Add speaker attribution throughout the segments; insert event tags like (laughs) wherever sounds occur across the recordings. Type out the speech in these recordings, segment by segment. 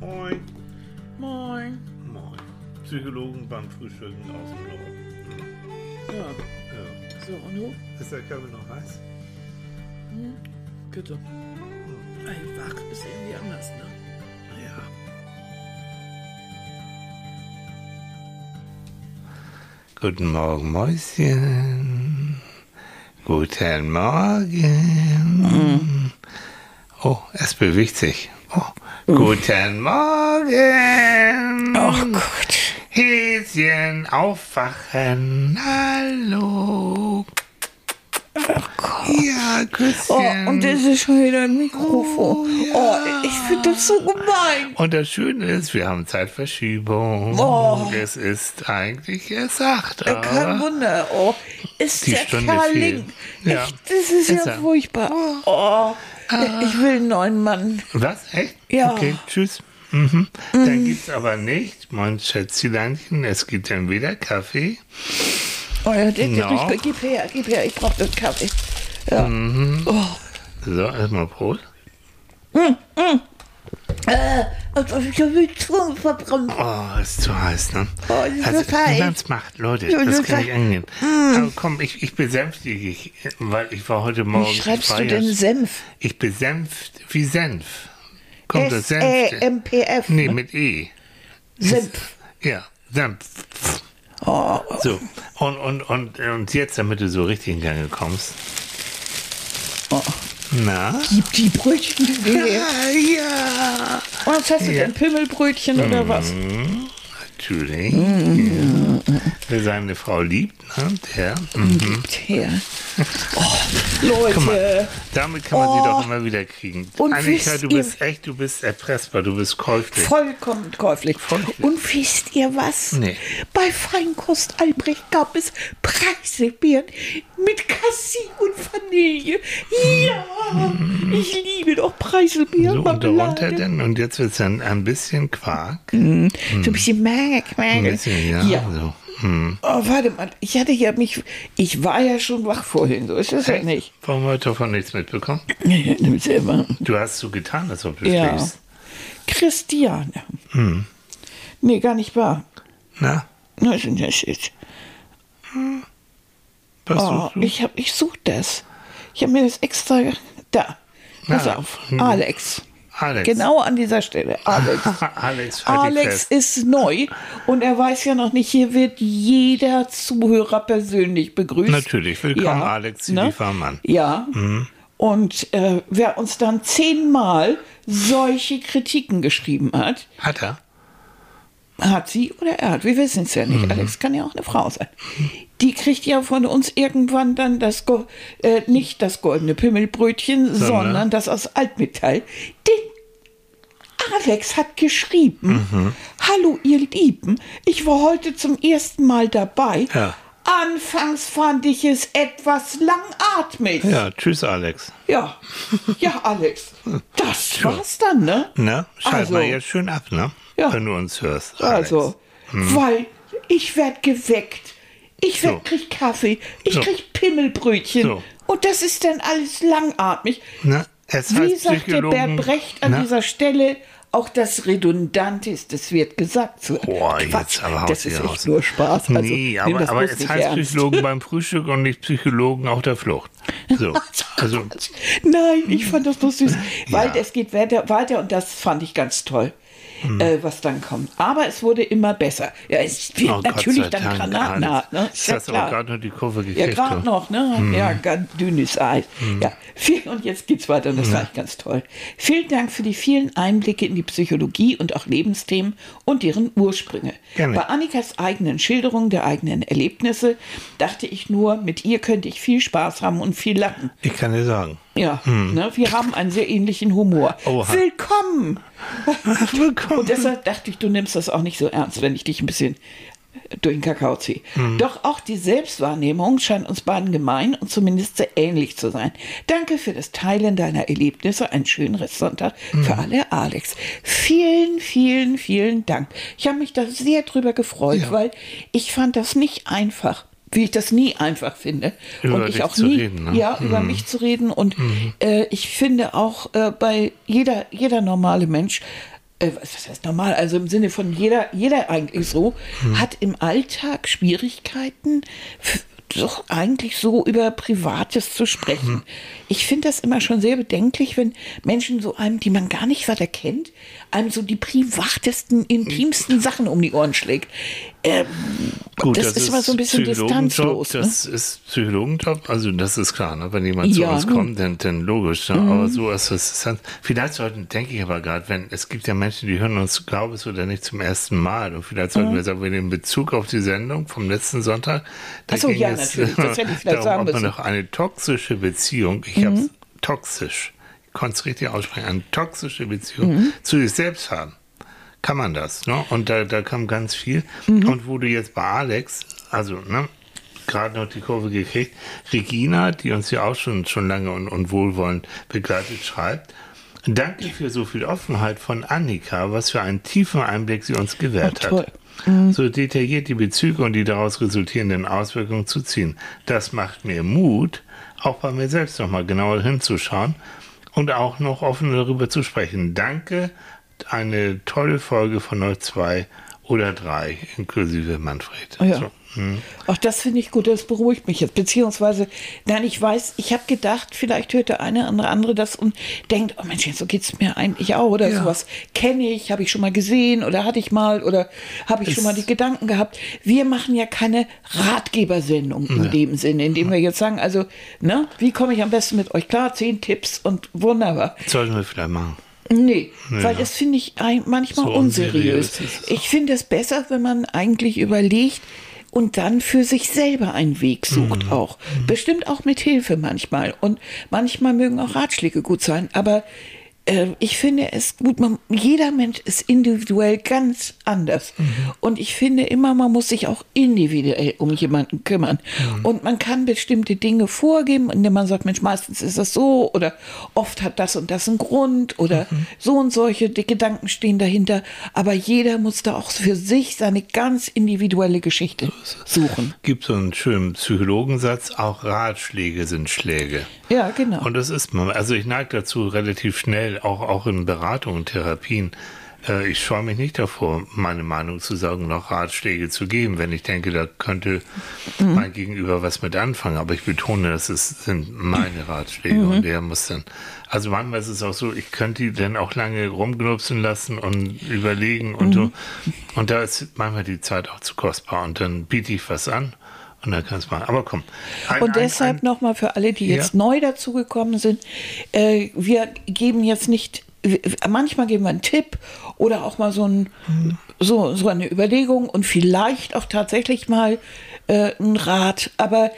Speaker 1: Moin.
Speaker 2: Moin.
Speaker 1: Moin. Psychologen beim Frühstücken aus dem Norden.
Speaker 2: Ja,
Speaker 1: Ja.
Speaker 2: so, und du?
Speaker 1: Ist der Kaffee noch heiß?
Speaker 2: Bitte. Ey, wach ist irgendwie anders, ne?
Speaker 1: Ja. Guten Morgen, Mäuschen. Guten Morgen. Oh, es bewegt sich. Oh, guten Morgen.
Speaker 2: Ach Gott.
Speaker 1: Häschen, aufwachen. Hallo.
Speaker 2: Ach Gott.
Speaker 1: Ja, Küsschen.
Speaker 2: Oh, und das ist schon wieder ein Mikrofon. Oh, ich finde das so gemein.
Speaker 1: Und das Schöne ist, wir haben Zeitverschiebung.
Speaker 2: Oh.
Speaker 1: Es ist eigentlich erst acht.
Speaker 2: Kein
Speaker 1: aber
Speaker 2: Wunder. Oh, ist
Speaker 1: Die
Speaker 2: der
Speaker 1: Stunde
Speaker 2: Kerl
Speaker 1: viel.
Speaker 2: link.
Speaker 1: Ja.
Speaker 2: Echt, das ist,
Speaker 1: Ist
Speaker 2: ja
Speaker 1: er.
Speaker 2: furchtbar. Oh, ich will einen neuen Mann.
Speaker 1: Was? Echt?
Speaker 2: Ja.
Speaker 1: Okay, tschüss. Mhm. Dann gibt's aber nicht, mein Schätzchenchen, es gibt dann wieder Kaffee.
Speaker 2: Oh ja,
Speaker 1: Noch?
Speaker 2: riecht, gib her, gib her, ich brauche den Kaffee. Ja. Oh.
Speaker 1: So, erstmal Prost.
Speaker 2: Äh, also ich habe die Zunge verbrannt.
Speaker 1: Oh, ist zu heiß, ne?
Speaker 2: Oh, das ist
Speaker 1: also,
Speaker 2: so heiß.
Speaker 1: niemand's macht, Leute,
Speaker 2: Ja,
Speaker 1: das
Speaker 2: das
Speaker 1: kann ich angehen. Aber komm, ich, ich besänftige dich, weil ich war heute Morgen.
Speaker 2: Wie schreibst du denn Senf?
Speaker 1: Ich besänft wie Senf. Kommt das Senf?
Speaker 2: S-E-M-P-F.
Speaker 1: Nee, mit E.
Speaker 2: Senf.
Speaker 1: Ja, Senf.
Speaker 2: Oh,
Speaker 1: So, und, und, und, und jetzt, damit du so richtig in Gange kommst.
Speaker 2: oh.
Speaker 1: Na?
Speaker 2: Gib die Brötchen her.
Speaker 1: Ah, ja.
Speaker 2: Was hast du
Speaker 1: Ja.
Speaker 2: denn? Pimmelbrötchen oder was?
Speaker 1: Natürlich.
Speaker 2: Mhm.
Speaker 1: Ja. Wer seine Frau liebt, ne? der. Mhm.
Speaker 2: Gibt her. (laughs) Oh, Leute.
Speaker 1: Mal, damit kann man sie
Speaker 2: Oh.
Speaker 1: doch immer wieder kriegen.
Speaker 2: Und
Speaker 1: Annika, du bist echt, du bist erpressbar, du bist käuflich.
Speaker 2: Vollkommen käuflich.
Speaker 1: Käuflich.
Speaker 2: Und wisst ihr was?
Speaker 1: Nee.
Speaker 2: Bei Feinkost Albrecht gab es Preiselbeeren mit Cassis und Vanille. Ja, ich liebe doch Preiselbeeren.
Speaker 1: Mhm. So, und darunter dann, und jetzt wird es dann ein bisschen Quark.
Speaker 2: So ein bisschen Mark, Mark.
Speaker 1: Ein bisschen, ja.
Speaker 2: ja.
Speaker 1: So. Hm.
Speaker 2: Oh, warte mal, ich hatte ja mich, ich war ja schon wach vorhin, so ist es ja nicht.
Speaker 1: Warum heute davon nichts mitbekommen? (laughs)
Speaker 2: Nimm selber.
Speaker 1: Du hast so getan, als ob du
Speaker 2: Ja.
Speaker 1: schläfst.
Speaker 2: Christiane.
Speaker 1: Hm.
Speaker 2: Nee, gar nicht wahr.
Speaker 1: Na,
Speaker 2: Was ist denn das jetzt?
Speaker 1: was
Speaker 2: Oh,
Speaker 1: du?
Speaker 2: ich, hab, ich such das. Ich habe mir das extra. Da. Pass
Speaker 1: Na,
Speaker 2: auf.
Speaker 1: hm.
Speaker 2: Alex.
Speaker 1: Alex.
Speaker 2: Genau an dieser Stelle. Alex. (laughs)
Speaker 1: Alex, halt
Speaker 2: Alex ist neu und er weiß ja noch nicht, hier wird jeder Zuhörer persönlich begrüßt.
Speaker 1: Natürlich. Willkommen, Alex, die Liefermann.
Speaker 2: Ja. Und äh, wer uns dann zehnmal solche Kritiken geschrieben hat,
Speaker 1: Hat er?
Speaker 2: Hat sie oder er hat, wir wissen es ja nicht.
Speaker 1: Mhm.
Speaker 2: Alex kann ja auch eine Frau sein. Die kriegt ja von uns irgendwann dann das, Go äh, nicht das goldene Pimmelbrötchen, sondern, das aus Altmetall. Denn Alex hat geschrieben,
Speaker 1: Mhm.
Speaker 2: hallo ihr Lieben, ich war heute zum ersten Mal dabei.
Speaker 1: Ja.
Speaker 2: Anfangs fand ich es etwas langatmig.
Speaker 1: Ja, tschüss, Alex.
Speaker 2: Ja, ja, Alex. Das war's dann, ne?
Speaker 1: Ne? Schalt
Speaker 2: Also-
Speaker 1: mal jetzt schön ab, ne?
Speaker 2: Ja.
Speaker 1: Wenn du uns hörst. Alex.
Speaker 2: Also, weil ich werd geweckt. Ich werd,
Speaker 1: So.
Speaker 2: krieg Kaffee, ich
Speaker 1: So.
Speaker 2: krieg Pimmelbrötchen.
Speaker 1: So.
Speaker 2: Und das ist dann alles langatmig.
Speaker 1: Es
Speaker 2: Wie
Speaker 1: heißt
Speaker 2: sagt der
Speaker 1: Psychologen-
Speaker 2: Bert Brecht an
Speaker 1: Ne?
Speaker 2: dieser Stelle, auch das Redundante ist, das wird gesagt. So,
Speaker 1: Boah, jetzt
Speaker 2: Quatsch,
Speaker 1: aber haust
Speaker 2: das ist
Speaker 1: hier
Speaker 2: echt
Speaker 1: raus.
Speaker 2: nur Spaß. Also,
Speaker 1: nee, aber, aber es heißt
Speaker 2: ernst.
Speaker 1: Psychologen beim (laughs) Frühstück und nicht Psychologen auf der Flucht. So, (laughs) also,
Speaker 2: Nein, ich fand das bloß süß. Weil (laughs)
Speaker 1: Ja.
Speaker 2: es geht weiter, weiter und das fand ich ganz toll.
Speaker 1: Hm.
Speaker 2: Äh, was dann kommt. Aber es wurde immer besser. Ja, es wird
Speaker 1: oh
Speaker 2: natürlich dann
Speaker 1: Dank,
Speaker 2: granatenhart. Ne?
Speaker 1: Alex.
Speaker 2: Ist
Speaker 1: Du
Speaker 2: ja
Speaker 1: hast aber
Speaker 2: klar.
Speaker 1: gerade noch die Kurve gekriegt.
Speaker 2: Ja, gerade noch, ne? Ja, ganz dünnes Eis. Ja, viel, und jetzt geht's weiter und das war echt ganz toll. Vielen Dank für die vielen Einblicke in die Psychologie und auch Lebensthemen und deren Ursprünge.
Speaker 1: Gerne.
Speaker 2: Bei Annikas eigenen Schilderung der eigenen Erlebnisse dachte ich nur, mit ihr könnte ich viel Spaß haben und viel lachen.
Speaker 1: Ich kann dir sagen.
Speaker 2: Ja, ne, wir haben einen sehr ähnlichen Humor.
Speaker 1: Oha.
Speaker 2: Willkommen! (laughs)
Speaker 1: Willkommen.
Speaker 2: Und deshalb dachte ich, du nimmst das auch nicht so ernst, wenn ich dich ein bisschen durch den Kakao ziehe. Doch auch die Selbstwahrnehmung scheint uns beiden gemein und zumindest sehr ähnlich zu sein. Danke für das Teilen deiner Erlebnisse. Einen schönen Restsonntag für alle, Alex. Vielen, vielen, vielen Dank. Ich habe mich da sehr drüber gefreut,
Speaker 1: Ja.
Speaker 2: weil ich fand das nicht einfach. Wie ich das nie einfach finde.
Speaker 1: Über
Speaker 2: und ich auch
Speaker 1: zu
Speaker 2: nie,
Speaker 1: reden, ne?
Speaker 2: ja, über mich zu reden. Und äh, ich finde auch äh, bei jeder, jeder normale Mensch äh, was heißt normal, also im Sinne von jeder, jeder eigentlich so, hm. hat im Alltag Schwierigkeiten, doch eigentlich so über Privates zu sprechen. Mhm. Ich finde das immer schon sehr bedenklich, wenn Menschen so einem, die man gar nicht weiter kennt, einem so die privatesten, intimsten Sachen um die Ohren schlägt. Ähm,
Speaker 1: Gut, das, das, ist immer so ein bisschen distanzlos. Ne? Das ist Psychologenjob, also das ist klar, ne? wenn jemand zu uns kommt, dann, dann logisch. Ne? Mhm. Aber so ist es. Vielleicht sollten, denke ich aber gerade, wenn es gibt ja Menschen, die hören uns, glaube ich, oder nicht zum ersten Mal. Und vielleicht sollten mhm. wir sagen, in Bezug auf die Sendung vom letzten Sonntag,
Speaker 2: da Achso, ja, es, natürlich. Das hätte ich (laughs) vielleicht
Speaker 1: darum, sagen müssen. noch eine toxische Beziehung, ich mhm. habe toxisch, ich konnte es richtig aussprechen, eine toxische Beziehung mhm. zu sich selbst haben kann man das. Ne? Und da, da kam ganz viel. Mhm. Und wo du jetzt bei Alex, also ne, gerade noch die Kurve gekriegt, Regina, die uns ja auch schon, schon lange und, und wohlwollend begleitet, schreibt, Danke für so viel Offenheit von Annika, was für einen tiefen Einblick sie uns gewährt hat. Mhm. So detailliert die Bezüge und die daraus resultierenden Auswirkungen zu ziehen. Das macht mir Mut, auch bei mir selbst nochmal genauer hinzuschauen und auch noch offen darüber zu sprechen. Danke eine tolle Folge von euch zwei oder drei, inklusive Manfred.
Speaker 2: Oh ja. So. Hm. Ach, das finde ich gut, das beruhigt mich jetzt. Beziehungsweise, nein, ich weiß, ich habe gedacht, vielleicht hört der eine oder andere das und denkt, oh Mensch, so geht es mir eigentlich auch oder ja. sowas kenne ich, habe ich schon mal gesehen oder hatte ich mal oder habe ich es schon mal die Gedanken gehabt. Wir machen ja keine Ratgebersendung in ja. dem Sinne, indem wir jetzt sagen, also, ne, wie komme ich am besten mit euch klar? Zehn Tipps und wunderbar.
Speaker 1: Sollten wir vielleicht machen.
Speaker 2: Nee, ja. weil das finde ich manchmal so unseriös. unseriös ich finde es besser, wenn man eigentlich überlegt und dann für sich selber einen Weg sucht mhm. auch. Bestimmt auch mit Hilfe manchmal. Und manchmal mögen auch Ratschläge gut sein, aber äh, ich finde es gut, man, jeder Mensch ist individuell ganz anders. Mhm. Und ich finde immer, man muss sich auch individuell um jemanden kümmern. Mhm. Und man kann bestimmte Dinge vorgeben, indem man sagt, Mensch, meistens ist das so oder oft hat das und das einen Grund oder mhm. so und solche die Gedanken stehen dahinter. Aber jeder muss da auch für sich seine ganz individuelle Geschichte suchen.
Speaker 1: Gibt so einen schönen Psychologensatz, auch Ratschläge sind Schläge.
Speaker 2: Ja, genau.
Speaker 1: Und das ist man. Also ich neige dazu relativ schnell, auch, auch in Beratungen, Therapien, äh, ich scheue mich nicht davor, meine Meinung zu sagen, noch Ratschläge zu geben, wenn ich denke, da könnte mhm. mein Gegenüber was mit anfangen. Aber ich betone, das ist, sind meine Ratschläge mhm. und der muss dann. Also manchmal ist es auch so, ich könnte die dann auch lange rumgnupsen lassen und überlegen und mhm. so. Und da ist manchmal die Zeit auch zu kostbar und dann biete ich was an und dann kann es machen. Aber komm.
Speaker 2: Ein, und deshalb nochmal für alle, die jetzt ja. neu dazugekommen sind, äh, wir geben jetzt nicht, manchmal geben wir einen Tipp oder auch mal so, ein, so, so eine Überlegung und vielleicht auch tatsächlich mal äh, einen Rat. Aber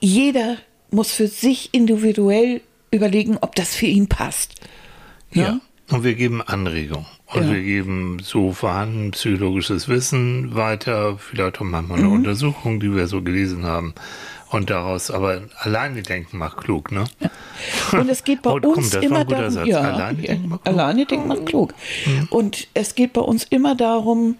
Speaker 2: jeder muss für sich individuell überlegen, ob das für ihn passt.
Speaker 1: Ne? Ja. Und wir geben Anregungen. Und ja. wir geben so vorhanden psychologisches Wissen weiter, vielleicht auch manchmal eine mhm. Untersuchung, die wir so gelesen haben. Und daraus, aber alleine denken macht klug, ne?
Speaker 2: Und es geht bei oh, uns komm, immer darum, ja, alleine, denken macht klug. alleine denken macht klug. Mhm. Und es geht bei uns immer darum,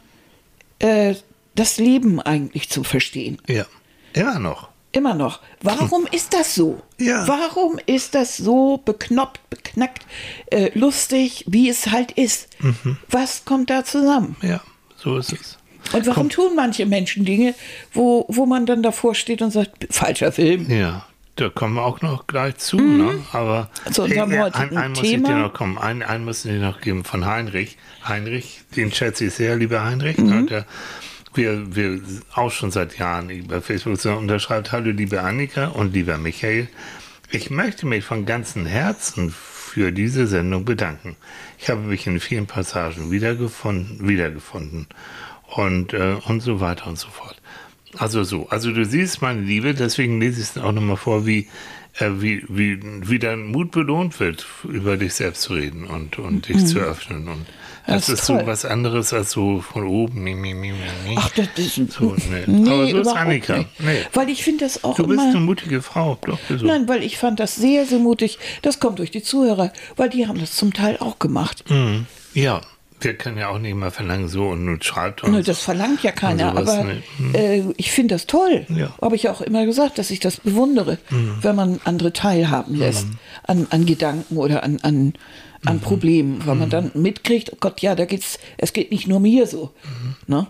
Speaker 2: äh, das Leben eigentlich zu verstehen.
Speaker 1: Ja, immer noch.
Speaker 2: Immer noch. Warum ist das so? Ja. Warum ist das so beknoppt, beknackt, äh, lustig, wie es halt ist? Mhm. Was kommt da zusammen?
Speaker 1: Ja, so ist es.
Speaker 2: Und warum Komm. tun manche Menschen Dinge, wo, wo man dann davor steht und sagt, falscher Film?
Speaker 1: Ja, da kommen wir auch noch gleich zu, mhm. ne? Aber
Speaker 2: zu unserem äh, ein,
Speaker 1: ein muss Thema. ich dir noch kommen. Einen, einen müssen wir noch geben von Heinrich. Heinrich, den schätze ich sehr, lieber Heinrich. Ne? Mhm. Der wir, wir auch schon seit Jahren über Facebook so unterschreibt, hallo liebe Annika und lieber Michael, ich möchte mich von ganzem Herzen für diese Sendung bedanken. Ich habe mich in vielen Passagen wiedergefunden, wiedergefunden und, äh, und so weiter und so fort. Also so, also du siehst, meine Liebe, deswegen lese ich es auch nochmal vor, wie, äh, wie, wie, wie dein Mut belohnt wird, über dich selbst zu reden und, und dich mhm. zu öffnen und das, das ist, toll. so was anderes als so von oben. Mi, mi, mi,
Speaker 2: Ach, das ist
Speaker 1: so, nee. nee Aber so ist Annika.
Speaker 2: Nee. Weil ich finde das auch
Speaker 1: Du bist
Speaker 2: immer,
Speaker 1: eine mutige Frau. Doch,
Speaker 2: so. Nein, weil ich fand das sehr, sehr mutig. Das kommt durch die Zuhörer, weil die haben das zum Teil auch gemacht.
Speaker 1: Mhm. Ja, wir können ja auch nicht mal verlangen, so und nun schreibt uns.
Speaker 2: Das verlangt ja keiner, aber ne? hm. äh, ich finde das toll. Ja. Habe ich auch immer gesagt, dass ich das bewundere, hm. wenn man andere teilhaben lässt hm. an, an Gedanken oder an, an an Problemen, weil man dann mitkriegt, oh Gott, ja, da geht's, es geht nicht nur mir so. Ne?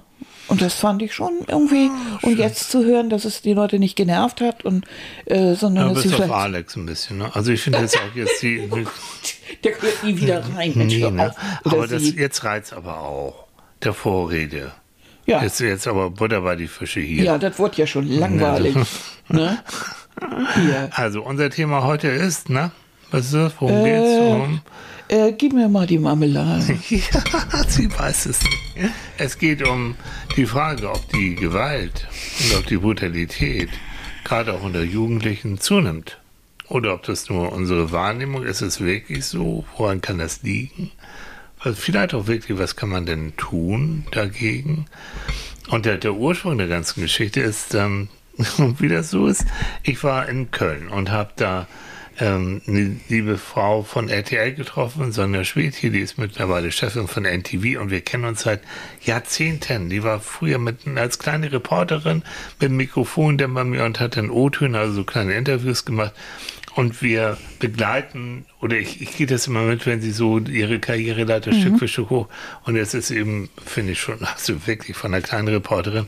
Speaker 2: Und das fand ich schon irgendwie. und jetzt zu hören, dass es die Leute nicht genervt hat und äh, sondern
Speaker 1: Ja,
Speaker 2: dass sie
Speaker 1: bis auf
Speaker 2: vielleicht.
Speaker 1: Alex ein bisschen. Ne? Also ich finde jetzt auch jetzt die. (laughs)
Speaker 2: Der gehört nie wieder rein. Mensch,
Speaker 1: nee, ne?
Speaker 2: auf.
Speaker 1: Aber das,
Speaker 2: sie.
Speaker 1: jetzt reizt aber auch der Vorrede.
Speaker 2: ja.
Speaker 1: Jetzt, jetzt aber Butter bei die Fische hier.
Speaker 2: ja, das wurde ja schon langweilig. ne? (laughs) Hier.
Speaker 1: Also unser Thema heute ist, ne? Was ist das? Worum geht's? Um,
Speaker 2: Äh, gib mir mal die Marmelade. (laughs)
Speaker 1: ja, sie weiß es nicht. Es geht um die Frage, ob die Gewalt und ob die Brutalität gerade auch unter Jugendlichen zunimmt. Oder ob das nur unsere Wahrnehmung ist. Ist es wirklich so? Woran kann das liegen? Vielleicht auch wirklich, was kann man denn tun dagegen? Und der, der Ursprung der ganzen Geschichte ist, ähm, (laughs) wie das so ist, ich war in Köln und habe da ähm, eine liebe Frau von RTL getroffen, Sonja Schwedt hier, die ist mittlerweile Chefin von NTV und wir kennen uns seit Jahrzehnten. Die war früher mit, als kleine Reporterin mit Mikrofon dann bei mir und hat dann O-Töne, also so kleine Interviews gemacht. Und wir begleiten, oder ich, ich gehe das immer mit, wenn sie so ihre Karriere leitet, Stück für Stück hoch. Und jetzt ist eben, finde ich schon, (laughs) also wirklich von einer kleinen Reporterin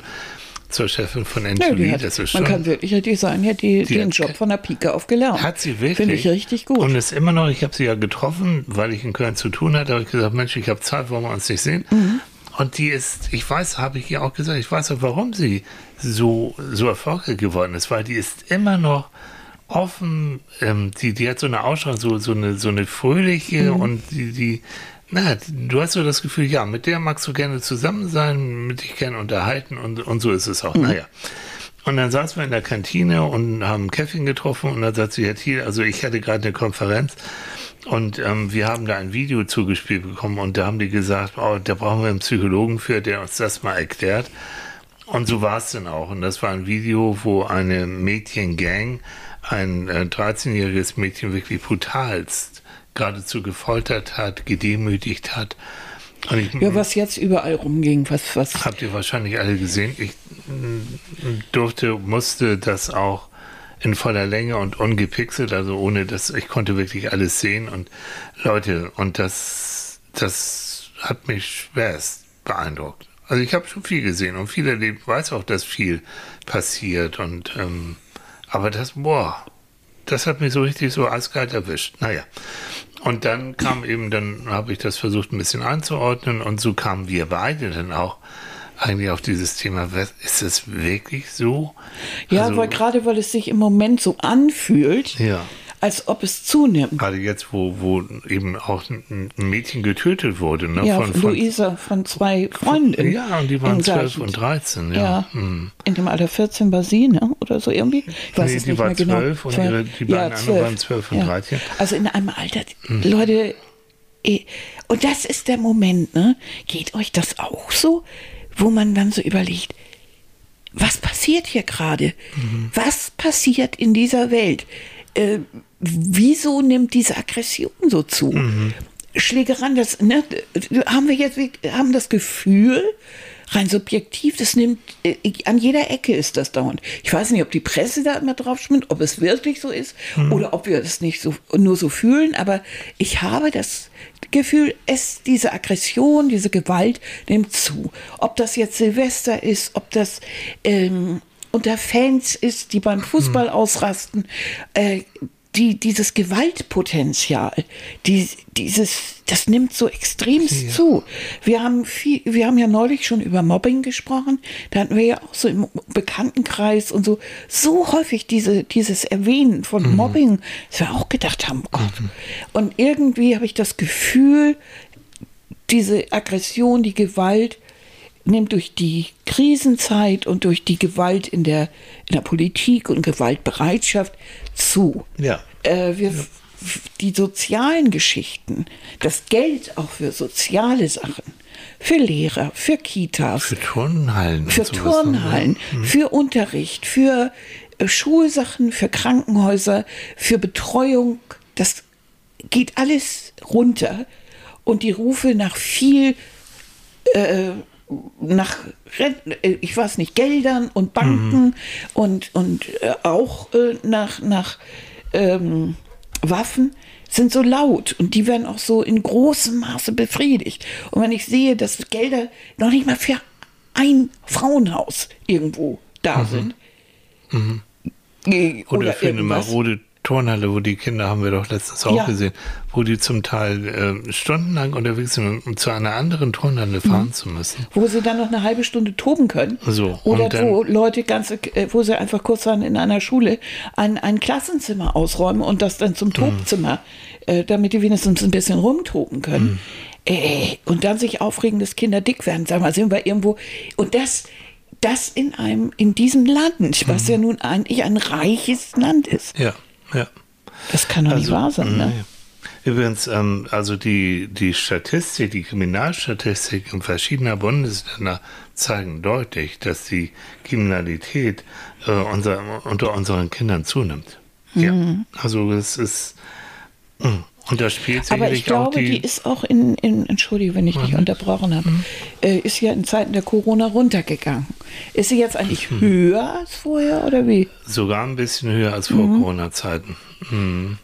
Speaker 1: zur Chefin von
Speaker 2: Ja, die hat,
Speaker 1: das ist
Speaker 2: man
Speaker 1: schon,
Speaker 2: kann wirklich richtig sagen, die hat die,
Speaker 1: Die
Speaker 2: den Job von der Pike auf gelernt.
Speaker 1: hat sie wirklich.
Speaker 2: Finde ich richtig gut.
Speaker 1: Und ist immer noch, ich habe sie ja getroffen, weil ich in Köln zu tun hatte, habe ich gesagt, Mensch, ich habe Zeit, wollen wir uns nicht sehen?
Speaker 2: Mhm.
Speaker 1: Und die ist, ich weiß, habe ich ihr auch gesagt, ich weiß auch, warum sie so, so erfolgreich geworden ist, weil die ist immer noch offen, ähm, die, die hat so eine Ausstrahlung, so, so eine, so eine fröhliche
Speaker 2: Mhm.
Speaker 1: und die, die, na, du hast so das Gefühl, ja, mit der magst du gerne zusammen sein, mit dich gerne unterhalten und, und so ist es auch. Naja. Und dann saßen wir in der Kantine und haben Käffchen getroffen und dann sagt sie, Herr Thiel, also ich hatte gerade eine Konferenz und ähm, wir haben da ein Video zugespielt bekommen und da haben die gesagt, oh, da brauchen wir einen Psychologen für, der uns das mal erklärt. Und so war es dann auch. Und das war ein Video, wo eine Mädchengang ein äh, 13-jähriges Mädchen wirklich brutalst geradezu gefoltert hat, gedemütigt hat. Ich,
Speaker 2: ja, was jetzt überall rumging, was, was.
Speaker 1: Habt ihr wahrscheinlich alle gesehen. Ich mm, durfte, musste das auch in voller Länge und ungepixelt, also ohne dass ich konnte wirklich alles sehen und Leute, und das, das hat mich schwerst beeindruckt. Also ich habe schon viel gesehen und viel erlebt, weiß auch, dass viel passiert und ähm, aber das, boah, das hat mich so richtig so eiskalt erwischt. Naja. Und dann kam eben, dann habe ich das versucht ein bisschen einzuordnen und so kamen wir beide dann auch eigentlich auf dieses Thema, ist es wirklich so?
Speaker 2: Ja,
Speaker 1: Also,
Speaker 2: weil gerade weil es sich im Moment so anfühlt,
Speaker 1: Ja.
Speaker 2: Als ob es zunimmt.
Speaker 1: Gerade jetzt, wo, wo eben auch ein Mädchen getötet wurde, ne?
Speaker 2: Ja,
Speaker 1: von, von,
Speaker 2: Luisa von zwei Freundinnen.
Speaker 1: Ja, und die waren 12
Speaker 2: gleichen-
Speaker 1: und 13, ja.
Speaker 2: Ja,
Speaker 1: Hm.
Speaker 2: in dem Alter 14 war sie, ne? Oder so irgendwie. Ich weiß
Speaker 1: Nee,
Speaker 2: es
Speaker 1: die
Speaker 2: nicht
Speaker 1: war
Speaker 2: mehr genau.
Speaker 1: 12 und ihre- die beiden anderen waren 12 und 13.
Speaker 2: Also in einem Alter, Leute, eh, und das ist der Moment, ne? Geht euch das auch so, wo man dann so überlegt, was passiert hier gerade?
Speaker 1: Mhm.
Speaker 2: Was passiert in dieser Welt? Äh, wieso nimmt diese Aggression so zu?
Speaker 1: Mhm.
Speaker 2: Schlägereien, das ne, haben wir jetzt wir haben das Gefühl, rein subjektiv, das nimmt äh, an jeder Ecke ist das dauernd. Ich weiß nicht, ob die Presse da immer drauf schwimmt, ob es wirklich so ist oder ob wir das nicht so nur so fühlen, aber ich habe das Gefühl, es diese Aggression, diese Gewalt nimmt zu. Ob das jetzt Silvester ist, ob das ähm, unter Fans ist, die beim Fußball ausrasten, äh, die, dieses Gewaltpotenzial, die, dieses, das nimmt so extremst zu. Wir haben viel, wir haben ja neulich schon über Mobbing gesprochen. Da hatten wir ja auch so im Bekanntenkreis und so, so häufig diese, dieses Erwähnen von Mobbing, dass wir auch gedacht haben, oh Gott. Und irgendwie habe ich das Gefühl, diese Aggression, die Gewalt nimmt durch die Krisenzeit und durch die Gewalt in der, in der Politik und Gewaltbereitschaft zu.
Speaker 1: Ja.
Speaker 2: Äh, wir, Die sozialen Geschichten, das Geld auch für soziale Sachen, für Lehrer, für Kitas,
Speaker 1: Für Turnhallen.
Speaker 2: für
Speaker 1: ne?
Speaker 2: Turnhallen, für Unterricht, für äh, Schulsachen, für Krankenhäuser, für Betreuung. Das geht alles runter. Und die Rufe nach viel, äh, nach, äh, ich weiß nicht, Geldern und Banken und, und äh, auch äh, nach, nach ähm, Waffen, sind so laut und die werden auch so in großem Maße befriedigt. Und wenn ich sehe, dass Gelder noch nicht mal für ein Frauenhaus irgendwo da
Speaker 1: Mhm.
Speaker 2: sind.
Speaker 1: Oder,
Speaker 2: äh, Oder,
Speaker 1: für eine
Speaker 2: irgendwas.
Speaker 1: marode Turnhalle, wo die Kinder, haben wir doch letztens auch
Speaker 2: Ja.
Speaker 1: gesehen, wo die zum Teil äh, stundenlang unterwegs sind, um zu einer anderen Turnhalle
Speaker 2: Mhm.
Speaker 1: fahren zu müssen.
Speaker 2: wo sie dann noch eine halbe Stunde toben können.
Speaker 1: So,
Speaker 2: Oder
Speaker 1: dann-
Speaker 2: wo Leute ganze, äh, wo sie einfach kurz dann in einer Schule ein, ein Klassenzimmer ausräumen und das dann
Speaker 1: Mhm.
Speaker 2: zum Tobzimmer, äh, damit die wenigstens ein bisschen rumtoben können.
Speaker 1: Mhm.
Speaker 2: Äh, und dann sich aufregen, dass Kinder dick werden. Sag mal, sind wir irgendwo. Und das, das in einem, in diesem Land, was
Speaker 1: Mhm.
Speaker 2: ja nun eigentlich ein reiches Land ist.
Speaker 1: Ja, ja.
Speaker 2: Das kann doch nicht wahr sein, ne?
Speaker 1: Übrigens, ähm, also die, die Statistik, die Kriminalstatistik in verschiedener Bundesländer zeigen deutlich, dass die Kriminalität äh, unser, unter unseren Kindern zunimmt. Ja,
Speaker 2: Mhm.
Speaker 1: also es ist, mh. Und da spielt
Speaker 2: Aber
Speaker 1: sicherlich
Speaker 2: ich glaube,
Speaker 1: die, Mhm.
Speaker 2: die, ist auch in, in Entschuldige, wenn ich dich unterbrochen habe, äh, ist ja in Zeiten der Corona runtergegangen. Ist sie jetzt eigentlich
Speaker 1: Mhm.
Speaker 2: höher als vorher oder wie?
Speaker 1: sogar ein bisschen höher als vor Corona-Zeiten. Mhm.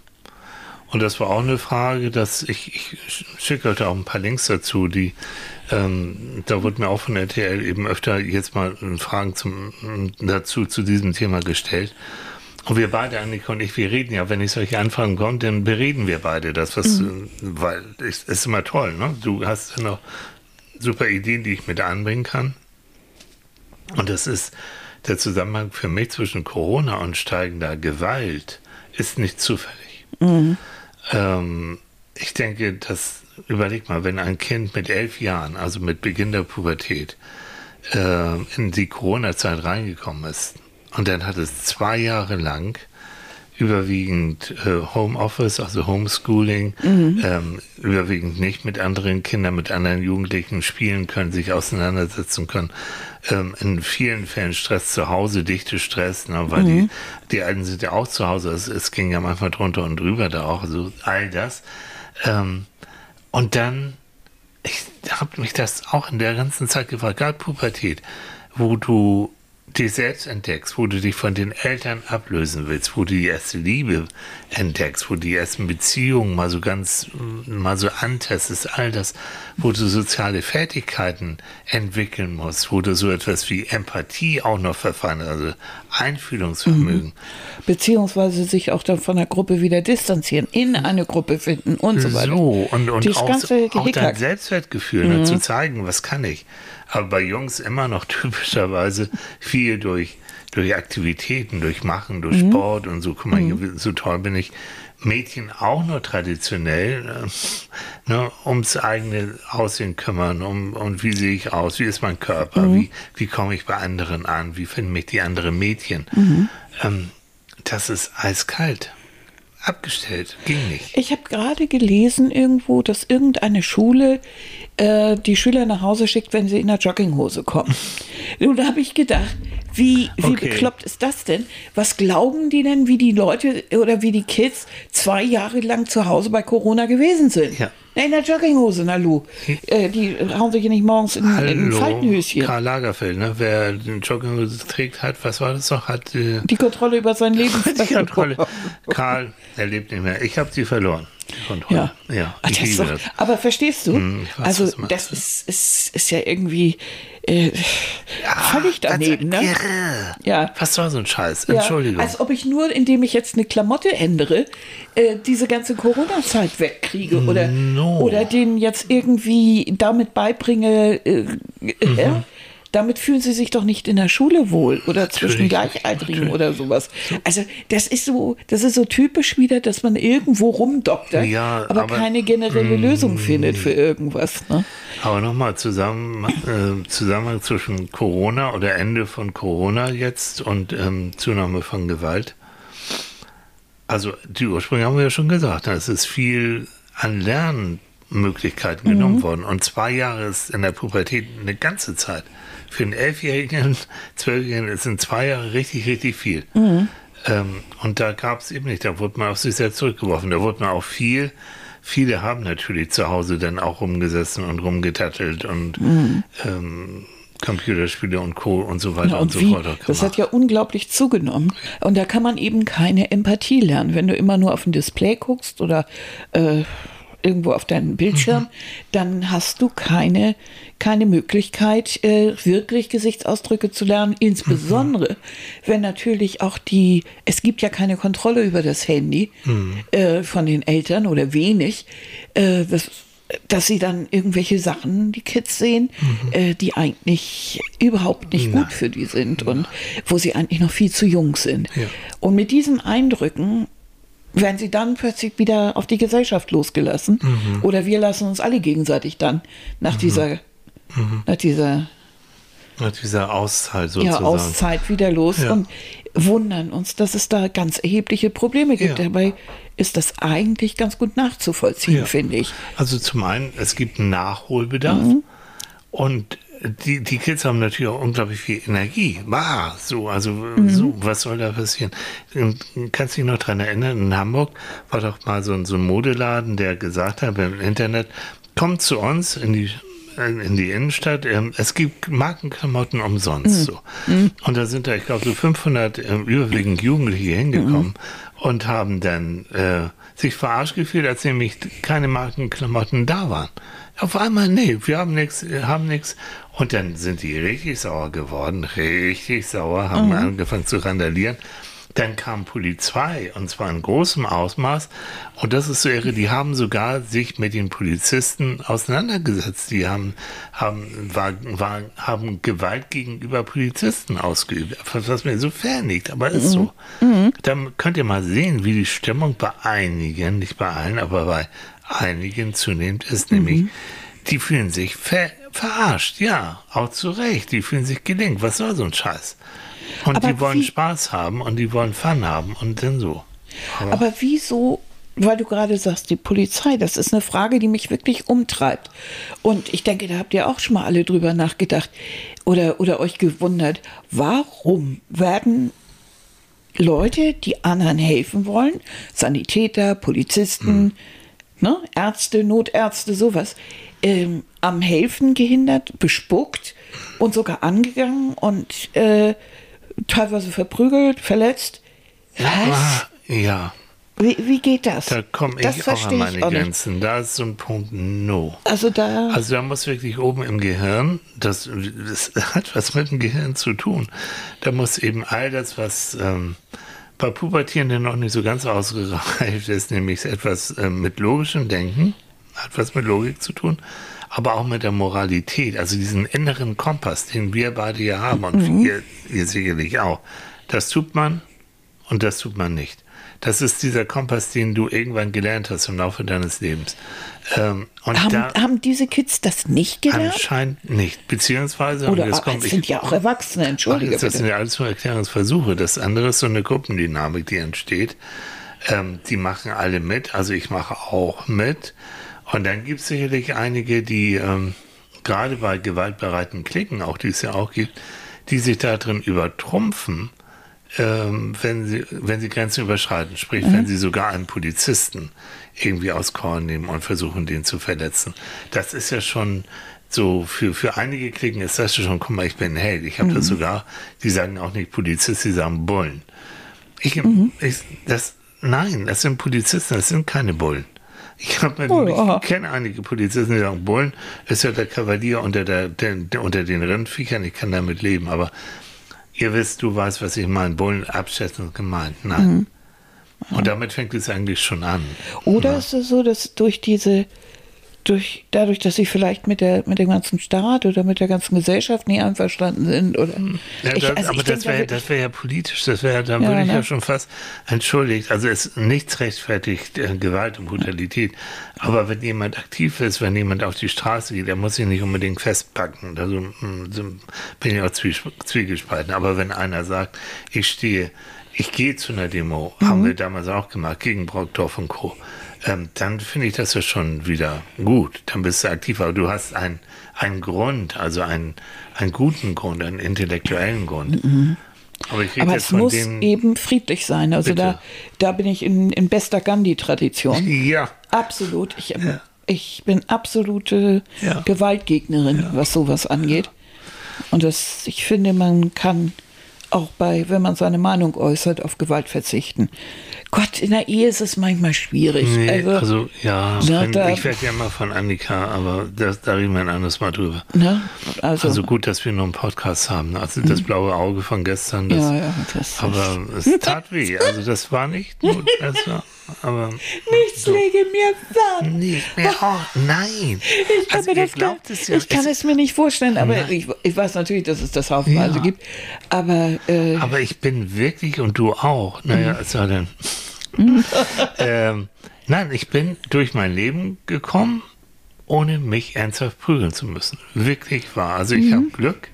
Speaker 1: Und das war auch eine Frage, dass ich, ich schicke heute auch ein paar Links dazu, die ähm, da wurde mir auch von RTL eben öfter jetzt mal Fragen zum, dazu zu diesem Thema gestellt. Und wir beide, Annika und ich, wir reden ja, wenn ich solche Anfragen komme, dann bereden wir beide das, was, äh, weil es ist immer toll, ne? Du hast ja noch super Ideen, die ich mit einbringen kann. Und das ist der Zusammenhang für mich zwischen Corona und steigender Gewalt ist nicht zufällig. Ähm, ich denke, dass, überleg mal, wenn ein Kind mit elf Jahren, also mit Beginn der Pubertät, äh, in die Corona-Zeit reingekommen ist und dann hat es zwei Jahre lang überwiegend äh, Homeoffice, also Homeschooling, ähm, überwiegend nicht mit anderen Kindern, mit anderen Jugendlichen spielen können, sich auseinandersetzen können. Ähm, in vielen Fällen Stress zu Hause, dichte Stress, ne, weil die, die Alten sind ja auch zu Hause. Es, es ging ja manchmal drunter und drüber da auch, also all das. Ähm, und dann, ich habe mich das auch in der ganzen Zeit gefragt, gerade Pubertät, wo du dich selbst entdeckst, wo du dich von den Eltern ablösen willst, wo du die erste Liebe entdeckst, wo du die ersten Beziehungen mal so ganz, mal so antestest, all das, wo du soziale Fertigkeiten entwickeln musst, wo du so etwas wie Empathie auch noch verfeinst, also Einfühlungsvermögen.
Speaker 2: Beziehungsweise sich auch dann von der Gruppe wieder distanzieren, in eine Gruppe finden und so weiter.
Speaker 1: So, und, und
Speaker 2: Dieses
Speaker 1: auch,
Speaker 2: ganze
Speaker 1: auch dein. Selbstwertgefühl ne, zu zeigen, was kann ich. Aber bei Jungs immer noch (laughs) typischerweise viel durch, durch Aktivitäten, durch Machen, durch Sport und so, guck mal, hier, so toll bin ich. Mädchen auch nur traditionell äh, ne, ums eigene Aussehen kümmern, um und wie sehe ich aus, wie ist mein Körper, wie, wie komme ich bei anderen an, wie finden mich die anderen Mädchen. Ähm, das ist eiskalt. Abgestellt, ging nicht.
Speaker 2: Ich habe gerade gelesen irgendwo, dass irgendeine Schule äh, die Schüler nach Hause schickt, wenn sie in der Jogginghose kommen. (laughs) Und da habe ich gedacht, wie, wie
Speaker 1: Okay.
Speaker 2: bekloppt ist das denn? Was glauben die denn, wie die Leute oder wie die Kids zwei Jahre lang zu Hause bei Corona gewesen sind?
Speaker 1: Ja.
Speaker 2: Na, in der Jogginghose, na Lu. Äh, die hauen sich ja nicht morgens in, in ein
Speaker 1: Hallo,
Speaker 2: Faltenhöschen.
Speaker 1: Karl Lagerfeld, ne? Wer den Jogginghose trägt, hat, was war das noch? Hat äh,
Speaker 2: Die Kontrolle über sein Leben (laughs)
Speaker 1: die Kontrolle. Karl, er lebt nicht mehr. Ich habe sie verloren. Die Kontrolle.
Speaker 2: Ja,
Speaker 1: ja
Speaker 2: Ach,
Speaker 1: ich
Speaker 2: ist
Speaker 1: liebe
Speaker 2: doch,
Speaker 1: das.
Speaker 2: aber verstehst du?
Speaker 1: Hm, weiß,
Speaker 2: also das ist, ist, ist ja irgendwie äh, völlig daneben,
Speaker 1: Was,
Speaker 2: ne?
Speaker 1: Irre.
Speaker 2: Ja.
Speaker 1: Was soll so ein Scheiß?
Speaker 2: Ja,
Speaker 1: Entschuldigung.
Speaker 2: als ob ich nur, indem ich jetzt eine Klamotte ändere, äh, diese ganze Corona-Zeit wegkriege oder,
Speaker 1: No.
Speaker 2: oder denen jetzt irgendwie damit beibringe, äh,
Speaker 1: Mhm.
Speaker 2: Damit fühlen sie sich doch nicht in der Schule wohl oder zwischen Gleichaltrigen
Speaker 1: natürlich.
Speaker 2: oder sowas. Also das ist so, das ist so typisch wieder, dass man irgendwo rumdoktert,
Speaker 1: Ja,
Speaker 2: aber,
Speaker 1: aber-
Speaker 2: keine generelle Lösung findet für irgendwas. Ne?
Speaker 1: Aber nochmal zusammen, äh, Zusammenhang zwischen Corona oder Ende von Corona jetzt und ähm, Zunahme von Gewalt. Also die Ursprünge haben wir ja schon gesagt, es ist viel an Lernmöglichkeiten genommen worden. Und zwei Jahre ist in der Pubertät eine ganze Zeit. Für einen Elfjährigen, (laughs) Zwölfjährigen sind zwei Jahre richtig, richtig viel. Ähm, und da gab es eben nicht, da wurde man auf sich selbst zurückgeworfen. Da wurde man auch viel, viele haben natürlich zu Hause dann auch rumgesessen und rumgetattelt und ähm, Computerspiele und Co. und so weiter
Speaker 2: Ja,
Speaker 1: und,
Speaker 2: und
Speaker 1: so
Speaker 2: wie,
Speaker 1: fort.
Speaker 2: das hat ja unglaublich zugenommen. Und da kann man eben keine Empathie lernen. Wenn du immer nur auf ein Display guckst oder äh, irgendwo auf deinen Bildschirm, dann hast du keine, keine Möglichkeit, äh, wirklich Gesichtsausdrücke zu lernen. Insbesondere, wenn natürlich auch die, es gibt ja keine Kontrolle über das Handy äh, von den Eltern oder wenig. Äh, das, dass sie dann irgendwelche Sachen, die Kids sehen, äh, die eigentlich überhaupt nicht gut für die sind und wo sie eigentlich noch viel zu jung sind.
Speaker 1: Ja.
Speaker 2: Und mit diesen Eindrücken werden sie dann plötzlich wieder auf die Gesellschaft losgelassen. Oder wir lassen uns alle gegenseitig dann nach dieser, nach dieser
Speaker 1: Nach dieser Auszeit
Speaker 2: ja,
Speaker 1: sozusagen.
Speaker 2: Auszeit wieder los
Speaker 1: Ja.
Speaker 2: und wundern uns, dass es da ganz erhebliche Probleme gibt.
Speaker 1: Ja.
Speaker 2: Dabei ist das eigentlich ganz gut nachzuvollziehen,
Speaker 1: Ja.
Speaker 2: finde ich.
Speaker 1: Also zum einen, es gibt einen Nachholbedarf
Speaker 2: Mhm.
Speaker 1: und die, die Kids haben natürlich auch unglaublich viel Energie. Bah, so, also
Speaker 2: Mhm.
Speaker 1: so, was soll da passieren? Und Kannst du dich noch dran erinnern, in Hamburg war doch mal so ein, so ein Modeladen, der gesagt hat im Internet, kommt zu uns in die in die Innenstadt. Ähm, Es gibt Markenklamotten umsonst. So. Und da sind da, ich glaube, so 500 ähm, überwiegend Jugendliche hingekommen und haben dann äh, sich verarscht gefühlt, als nämlich keine Markenklamotten da waren. Auf einmal, nee, wir haben nichts, haben nichts. Und dann sind die richtig sauer geworden, richtig sauer, haben angefangen zu randalieren. Dann kam Polizei und zwar in großem Ausmaß. Und das ist so irre, die haben sogar sich mit den Polizisten auseinandergesetzt. Die haben, haben, war, war, haben Gewalt gegenüber Polizisten ausgeübt, was mir so fern liegt, aber ist so. Dann könnt ihr mal sehen, wie die Stimmung bei einigen, nicht bei allen, aber bei einigen zunehmend ist, nämlich die fühlen sich ver verarscht, ja, auch zu Recht. Die fühlen sich gelingt. Was soll so ein Scheiß? Und
Speaker 2: Aber
Speaker 1: die wollen Spaß haben und die wollen Fun haben und dann so. Aber,
Speaker 2: Aber wieso, weil du gerade sagst, die Polizei, das ist eine Frage, die mich wirklich umtreibt. Und ich denke, da habt ihr auch schon mal alle drüber nachgedacht oder, oder euch gewundert, warum werden Leute, die anderen helfen wollen, Sanitäter, Polizisten, ne, Ärzte, Notärzte, sowas, ähm, am Helfen gehindert, bespuckt und sogar angegangen und äh, teilweise verprügelt, verletzt. Was?
Speaker 1: Ah, ja,
Speaker 2: Wie, wie geht das?
Speaker 1: da komme
Speaker 2: das
Speaker 1: ich auch an meine
Speaker 2: nicht.
Speaker 1: Grenzen. Da ist so ein Punkt No.
Speaker 2: Also da,
Speaker 1: Also da muss wirklich oben im Gehirn, das, das hat was mit dem Gehirn zu tun. Da muss eben all das, was ähm, bei Pubertierenden noch nicht so ganz ausgereift ist, nämlich etwas ähm, mit logischem Denken, hat was mit Logik zu tun, aber auch mit der Moralität, also diesen inneren Kompass, den wir beide ja haben und
Speaker 2: Mhm.
Speaker 1: ihr, ihr sicherlich auch. Das tut man und das tut man nicht. Das ist dieser Kompass, den du irgendwann gelernt hast im Laufe deines Lebens. Ähm,
Speaker 2: haben,
Speaker 1: da,
Speaker 2: haben diese Kids das nicht gelernt?
Speaker 1: Anscheinend nicht. Beziehungsweise,
Speaker 2: Oder ah,
Speaker 1: kommt
Speaker 2: sind ja auch Erwachsene,
Speaker 1: Ach,
Speaker 2: entschuldige
Speaker 1: jetzt, das sind ja alles nur Erklärungsversuche. Das andere ist so eine Gruppendynamik, die entsteht. Ähm, die machen alle mit, also ich mache auch mit. Und dann gibt es sicherlich einige, die ähm, gerade bei gewaltbereiten Klicken, auch die es ja auch gibt, die sich da drin übertrumpfen, ähm, wenn, sie, wenn sie Grenzen überschreiten. Sprich,
Speaker 2: Mhm.
Speaker 1: wenn sie sogar einen Polizisten irgendwie aus Korn nehmen und versuchen, den zu verletzen. Das ist ja schon so, für, für einige Klicken ist das schon, guck mal, ich bin ein Held. Ich habe
Speaker 2: Mhm.
Speaker 1: das sogar, die sagen auch nicht Polizist, die sagen Bullen. Ich,
Speaker 2: Mhm.
Speaker 1: ich, das, nein, das sind Polizisten, das sind keine Bullen. Ich,
Speaker 2: Oh, aha.
Speaker 1: ich kenne einige Polizisten, die sagen, Bullen ist ja der Kavalier unter, der, der, unter den Rindviechern, ich kann damit leben, aber ihr wisst, du weißt, was ich meine, Bullen abschätzend gemeint, nein.
Speaker 2: Mhm.
Speaker 1: Und damit fängt es eigentlich schon an.
Speaker 2: Oder ist es so, dass durch diese, durch, dadurch, dass sie vielleicht mit der, mit dem ganzen Staat oder mit der ganzen Gesellschaft nie einverstanden sind? Oder
Speaker 1: Ja,
Speaker 2: Ich- also
Speaker 1: aber das
Speaker 2: da
Speaker 1: wäre das wär ja politisch, das wäre, da
Speaker 2: Ja,
Speaker 1: würde ich
Speaker 2: ne?
Speaker 1: ja schon fast entschuldigt. Also es nichts rechtfertigt äh, Gewalt und Brutalität. Aber wenn jemand aktiv ist, wenn jemand auf die Straße geht, der muss sich nicht unbedingt festpacken. Also so bin ich auch zwie- zwiegespalten. Aber wenn einer sagt, ich stehe, ich gehe zu einer Demo,
Speaker 2: Mhm.
Speaker 1: haben wir damals auch gemacht, gegen Brockdorf und Co., ähm, dann finde ich das ja schon wieder gut. Dann bist du aktiv, aber du hast einen, einen Grund, also einen, einen guten Grund, einen intellektuellen Grund. Aber
Speaker 2: Mhm. Aber
Speaker 1: jetzt
Speaker 2: es muss eben friedlich sein. Also
Speaker 1: Bitte.
Speaker 2: da, da bin ich in, in bester Gandhi-Tradition.
Speaker 1: ja,
Speaker 2: Absolut. Ich, ich bin absolute
Speaker 1: Ja.
Speaker 2: Gewaltgegnerin, was sowas angeht. Und das, ich finde, man kann auch bei, wenn man seine Meinung äußert, auf Gewalt verzichten. Gott, in der Ehe ist es manchmal schwierig.
Speaker 1: Nee,
Speaker 2: also,
Speaker 1: also, ja,
Speaker 2: Na,
Speaker 1: wenn,
Speaker 2: da-
Speaker 1: ich werde ja mal von Annika, aber das, da reden wir ein anderes Mal drüber.
Speaker 2: ne? also,
Speaker 1: Also gut, dass wir noch einen Podcast haben. Also das blaue Auge von gestern, das,
Speaker 2: ja, ja, das
Speaker 1: aber es tat weh. Also das war nicht gut, (laughs) das war, aber
Speaker 2: Nichts lege mir fern.
Speaker 1: nee, mehr, oh, nein.
Speaker 2: Ich kann,
Speaker 1: Also
Speaker 2: mir das
Speaker 1: glaubt es ja,
Speaker 2: ich kann es mir nicht vorstellen, aber ich, ich weiß natürlich, dass es das haufenweise
Speaker 1: Ja.
Speaker 2: gibt. Aber äh,
Speaker 1: Aber ich bin wirklich, und du auch, naja, es sei denn. (laughs) ähm, nein, ich bin durch mein Leben gekommen, ohne mich ernsthaft prügeln zu müssen. Wirklich wahr. Also ich habe Glück,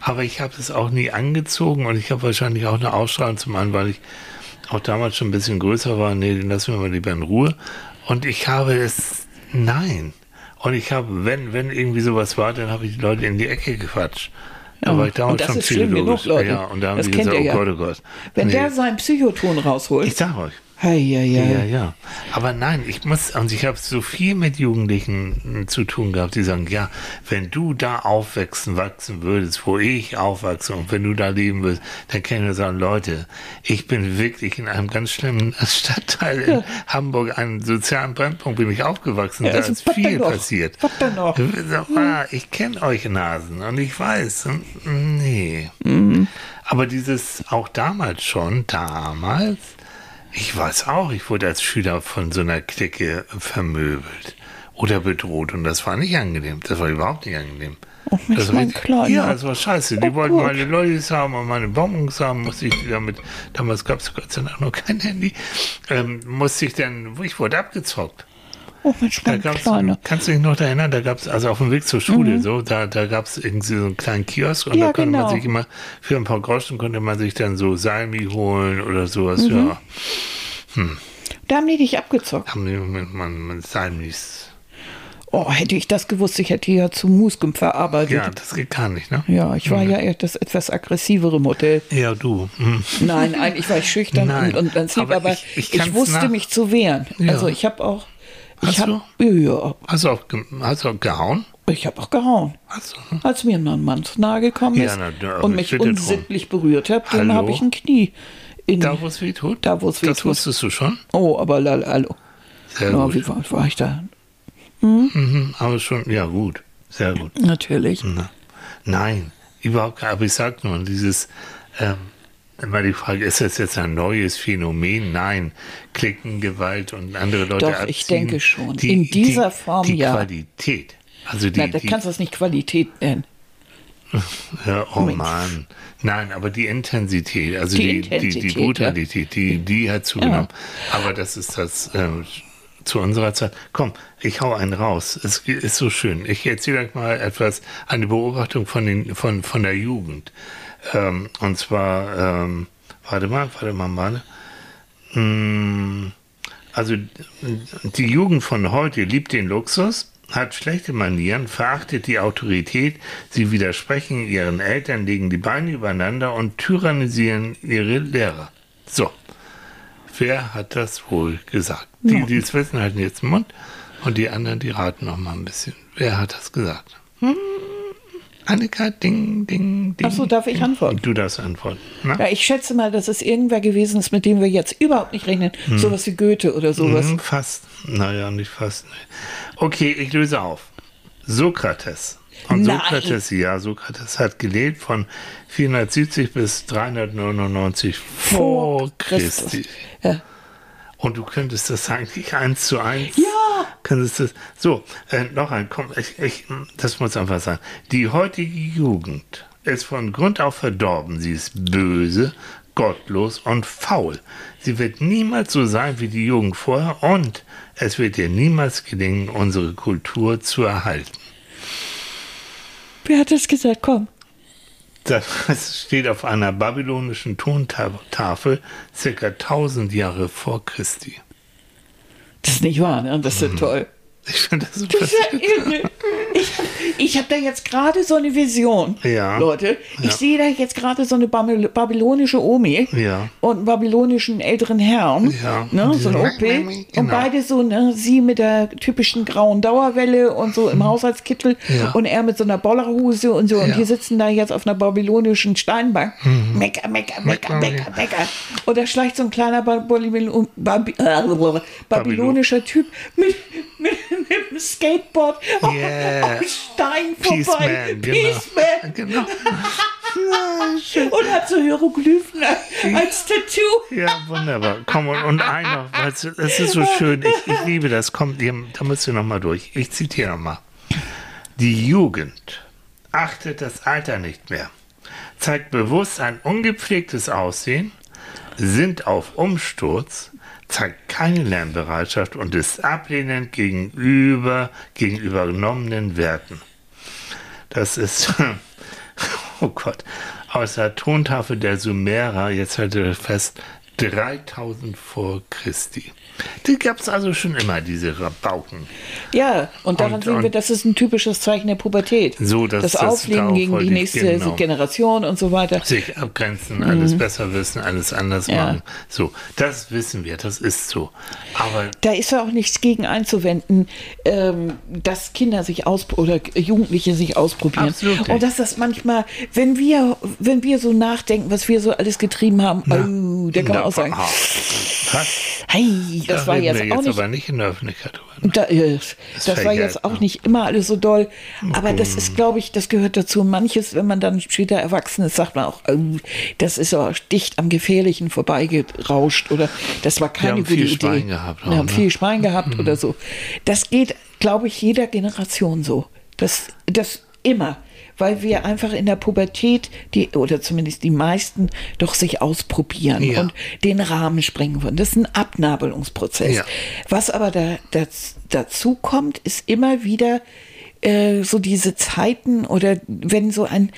Speaker 1: aber ich habe es auch nie angezogen und ich habe wahrscheinlich auch eine Ausstrahlung zum einen, weil ich auch damals schon ein bisschen größer war. Nee, den lassen wir mal lieber in Ruhe. Und ich habe es, nein. Und ich habe, wenn, wenn irgendwie sowas war, dann habe ich die Leute in die Ecke gequatscht. Da
Speaker 2: Ja,
Speaker 1: war ich damals schon psychologisch.
Speaker 2: genug, Leute.
Speaker 1: Ja, und da haben
Speaker 2: Das kennt
Speaker 1: gesagt, oh
Speaker 2: ja.
Speaker 1: Gott, oh Gott.
Speaker 2: wenn
Speaker 1: Nee.
Speaker 2: der seinen Psychoton rausholt,
Speaker 1: Ich sag euch.
Speaker 2: Hei, hei,
Speaker 1: Ja,
Speaker 2: hei.
Speaker 1: ja. Aber nein, ich muss, und ich habe so viel mit Jugendlichen äh, zu tun gehabt, die sagen, ja, wenn du da aufwachsen, wachsen würdest, wo ich aufwachse und wenn du da leben würdest, dann ich nur sagen, Leute, ich bin wirklich in einem ganz schlimmen (laughs) Stadtteil in (laughs) Hamburg, einen sozialen Brennpunkt, bin ich aufgewachsen,
Speaker 2: Ja,
Speaker 1: da ist viel passiert.
Speaker 2: Was denn noch?
Speaker 1: Ah, ich kenne euch Nasen und ich weiß, hm, nee.
Speaker 2: Mhm.
Speaker 1: Aber dieses, auch damals schon, damals, ich weiß auch, ich wurde als Schüler von so einer Clique vermöbelt oder bedroht und das war nicht angenehm. Das war überhaupt nicht angenehm.
Speaker 2: Oh, Mensch,
Speaker 1: das
Speaker 2: mein Kleiner.
Speaker 1: Ja, das war scheiße. Die
Speaker 2: Oh
Speaker 1: wollten
Speaker 2: Gott.
Speaker 1: meine Lollis haben und meine Bonbons haben, musste ich die damit, damals gab es Gott sei Dank noch kein Handy, ähm, musste ich dann, ich wurde abgezockt.
Speaker 2: Oh Mensch,
Speaker 1: Da
Speaker 2: mein
Speaker 1: gab's, kannst du dich noch erinnern, da gab es, also auf dem Weg zur Schule, so, da, da gab es irgendwie so einen kleinen Kiosk und
Speaker 2: Mhm. Ja,
Speaker 1: da konnte
Speaker 2: genau.
Speaker 1: man sich immer, für ein paar Groschen konnte man sich dann so Salmi holen oder sowas,
Speaker 2: Mhm.
Speaker 1: ja.
Speaker 2: Da haben die dich abgezockt.
Speaker 1: Haben die mit, mit, mit Salmis.
Speaker 2: Oh, hätte ich das gewusst, ich hätte ja zu Musgum verarbeitet.
Speaker 1: Ja, das geht gar nicht, ne?
Speaker 2: Ja, ich war ja eher das etwas aggressivere Modell.
Speaker 1: Ja, du. hm.
Speaker 2: Nein, eigentlich war ich schüchtern
Speaker 1: Nein,
Speaker 2: und, und ganz lieb,
Speaker 1: aber ich-
Speaker 2: ich,
Speaker 1: ich
Speaker 2: wusste mich zu wehren.
Speaker 1: Ja.
Speaker 2: Also ich habe auch, ich
Speaker 1: Hast
Speaker 2: habe, ja,
Speaker 1: Hast du auch, hast du auch gehauen?
Speaker 2: ich habe auch gehauen.
Speaker 1: Hast du, hm?
Speaker 2: Als mir ein Mann nahe gekommen
Speaker 1: Ja,
Speaker 2: ist
Speaker 1: na, da-
Speaker 2: und
Speaker 1: ich
Speaker 2: mich
Speaker 1: drum.
Speaker 2: unsittlich berührt hat,
Speaker 1: Hallo?
Speaker 2: habe ich ein Knie in.
Speaker 1: Da, wo es weh tut?
Speaker 2: Da, wo es weh
Speaker 1: Das
Speaker 2: tut.
Speaker 1: wusstest du schon?
Speaker 2: oh, aber lal, hallo.
Speaker 1: Sehr
Speaker 2: Ja,
Speaker 1: gut.
Speaker 2: wie war, war ich da?
Speaker 1: Mhm, aber schon, ja, gut. Sehr gut.
Speaker 2: Natürlich.
Speaker 1: Na, nein, überhaupt gar Aber ich sag nur, dieses, ähm, immer die Frage, ist das jetzt ein neues Phänomen? Nein, Klickengewalt und andere Leute
Speaker 2: Doch,
Speaker 1: abziehen.
Speaker 2: ich denke schon. In dieser Form,
Speaker 1: die
Speaker 2: ja.
Speaker 1: Qualität. Also die,
Speaker 2: Na, da
Speaker 1: die
Speaker 2: kannst du es nicht Qualität nennen. (laughs)
Speaker 1: ja, oh
Speaker 2: Mensch.
Speaker 1: Mann. Nein, aber die Intensität, also
Speaker 2: Die
Speaker 1: die, die, die,
Speaker 2: Intensität,
Speaker 1: Brutalität, die, die hat zugenommen. Aber das ist das ähm, zu unserer Zeit. Komm, ich hau einen raus. Es ist so schön. Ich erzähle euch mal etwas, eine Beobachtung von, den, von, von der Jugend. Ähm, und zwar, ähm, warte mal, warte mal, warte. Hm, Also die Jugend von heute liebt den Luxus, hat schlechte Manieren, verachtet die Autorität, sie widersprechen ihren Eltern, legen die Beine übereinander und tyrannisieren ihre Lehrer. So, wer hat das wohl gesagt? Die, die es wissen, halten jetzt den Mund und die anderen, die raten noch mal ein bisschen. Wer hat das gesagt? Hm, Annika, ding, ding, ding.
Speaker 2: Ach so, darf ich antworten?
Speaker 1: Du darfst antworten. Na?
Speaker 2: Ja, ich schätze mal, dass es irgendwer gewesen ist, mit dem wir jetzt überhaupt nicht rechnen. Sowas wie Goethe oder sowas.
Speaker 1: Hm, fast. Naja, nicht fast. Okay, ich löse auf. Sokrates. Und
Speaker 2: Nein.
Speaker 1: Sokrates, ja, Sokrates hat gelebt von 470 bis 399 vor Christi.
Speaker 2: Ja.
Speaker 1: Und du könntest das eigentlich eins zu eins.
Speaker 2: Ja.
Speaker 1: Könntest das. So, äh, noch ein, komm, ich, ich, das muss einfach sein. Die heutige Jugend ist von Grund auf verdorben. Sie ist böse, gottlos und faul. Sie wird niemals so sein wie die Jugend vorher und es wird ihr niemals gelingen, unsere Kultur zu erhalten.
Speaker 2: Wer hat das gesagt? Komm.
Speaker 1: Das steht auf einer babylonischen Tontafel circa 1000 Jahre vor Christi.
Speaker 2: Das ist nicht wahr, ne? Das ist
Speaker 1: Mhm.
Speaker 2: ja toll.
Speaker 1: Ich finde das so (laughs)
Speaker 2: Das ist ja irre. Ich, ich habe da jetzt gerade so eine Vision,
Speaker 1: Ja.
Speaker 2: Leute. Ich
Speaker 1: Ja.
Speaker 2: sehe da jetzt gerade so eine Babyl- babylonische Omi
Speaker 1: Ja.
Speaker 2: und einen babylonischen älteren Herrn,
Speaker 1: Ja.
Speaker 2: ne, so ein
Speaker 1: Diese-
Speaker 2: Opel. Und
Speaker 1: Genau.
Speaker 2: beide so, ne, sie mit der typischen grauen Dauerwelle und so im Haushaltskittel
Speaker 1: Mhm. Ja.
Speaker 2: und er mit so einer Bollerhose und so. Und die sitzen da jetzt auf einer babylonischen Steinbank. Mecker, mecker, mecker,
Speaker 1: Mecker,
Speaker 2: mecker, mecker. Und da schleicht so ein kleiner äh, babylonischer Typ mit, mit, mit dem Skateboard
Speaker 1: Yeah.
Speaker 2: auf Stein vorbei.
Speaker 1: Peaceman, genau.
Speaker 2: Peaceman. (laughs)
Speaker 1: Genau.
Speaker 2: Und hat so Hieroglyphen als Tattoo.
Speaker 1: Ja, wunderbar. Komm, und, und ein noch, weißt du, es ist so schön, ich, ich liebe das, komm, ihr- da müsst ihr noch mal durch. Ich zitiere noch mal. Die Jugend achtet das Alter nicht mehr, zeigt bewusst ein ungepflegtes Aussehen, sind auf Umsturz, zeigt keine Lernbereitschaft und ist ablehnend gegenüber, gegenüber genommenen Werten. Das ist, (laughs) oh Gott, aus der Tontafel der Sumerer, jetzt haltet ihr fest, 3000 vor Christi. Die gab es also schon immer, diese Rabauken.
Speaker 2: Ja, und daran
Speaker 1: Und-
Speaker 2: sehen wir, das ist ein typisches Zeichen der Pubertät.
Speaker 1: So, dass
Speaker 2: das
Speaker 1: das darauf
Speaker 2: gegen die nächste
Speaker 1: genau.
Speaker 2: Generation und so weiter.
Speaker 1: Sich abgrenzen, alles besser wissen, alles anders
Speaker 2: Ja.
Speaker 1: machen. So, das wissen wir, das ist so. Aber
Speaker 2: Da ist ja auch nichts gegen einzuwenden, ähm, dass Kinder sich aus oder Jugendliche sich ausprobieren.
Speaker 1: Absolut.
Speaker 2: Und dass das manchmal, wenn wir, wenn wir so nachdenken, was wir so alles getrieben haben, oh, da kann man
Speaker 1: Na,
Speaker 2: auch sagen,
Speaker 1: was?
Speaker 2: hey, das
Speaker 1: da
Speaker 2: war jetzt
Speaker 1: wir
Speaker 2: auch
Speaker 1: jetzt
Speaker 2: nicht
Speaker 1: aber nicht in der Öffentlichkeit drüber.
Speaker 2: Da, äh, das war
Speaker 1: verjährt,
Speaker 2: jetzt auch
Speaker 1: ne?
Speaker 2: nicht immer alles so doll. Aber das ist, glaube ich, das gehört dazu. Manches, wenn man dann später erwachsen ist, sagt man auch, oh, das ist aber dicht am Gefährlichen vorbeigerauscht oder das war keine
Speaker 1: haben
Speaker 2: gute
Speaker 1: viel
Speaker 2: Idee.
Speaker 1: Schwein gehabt auch,
Speaker 2: Wir haben
Speaker 1: ne?
Speaker 2: viel Schwein gehabt (clears throat) oder so. Das geht, glaube ich, jeder Generation so. Das, das immer. Weil wir einfach in der Pubertät, die, oder zumindest die meisten, doch sich ausprobieren
Speaker 1: Ja.
Speaker 2: und den Rahmen sprengen wollen. Das ist ein Abnabelungsprozess.
Speaker 1: Ja.
Speaker 2: Was aber da, das, dazu kommt, ist immer wieder äh, so diese Zeiten oder wenn so ein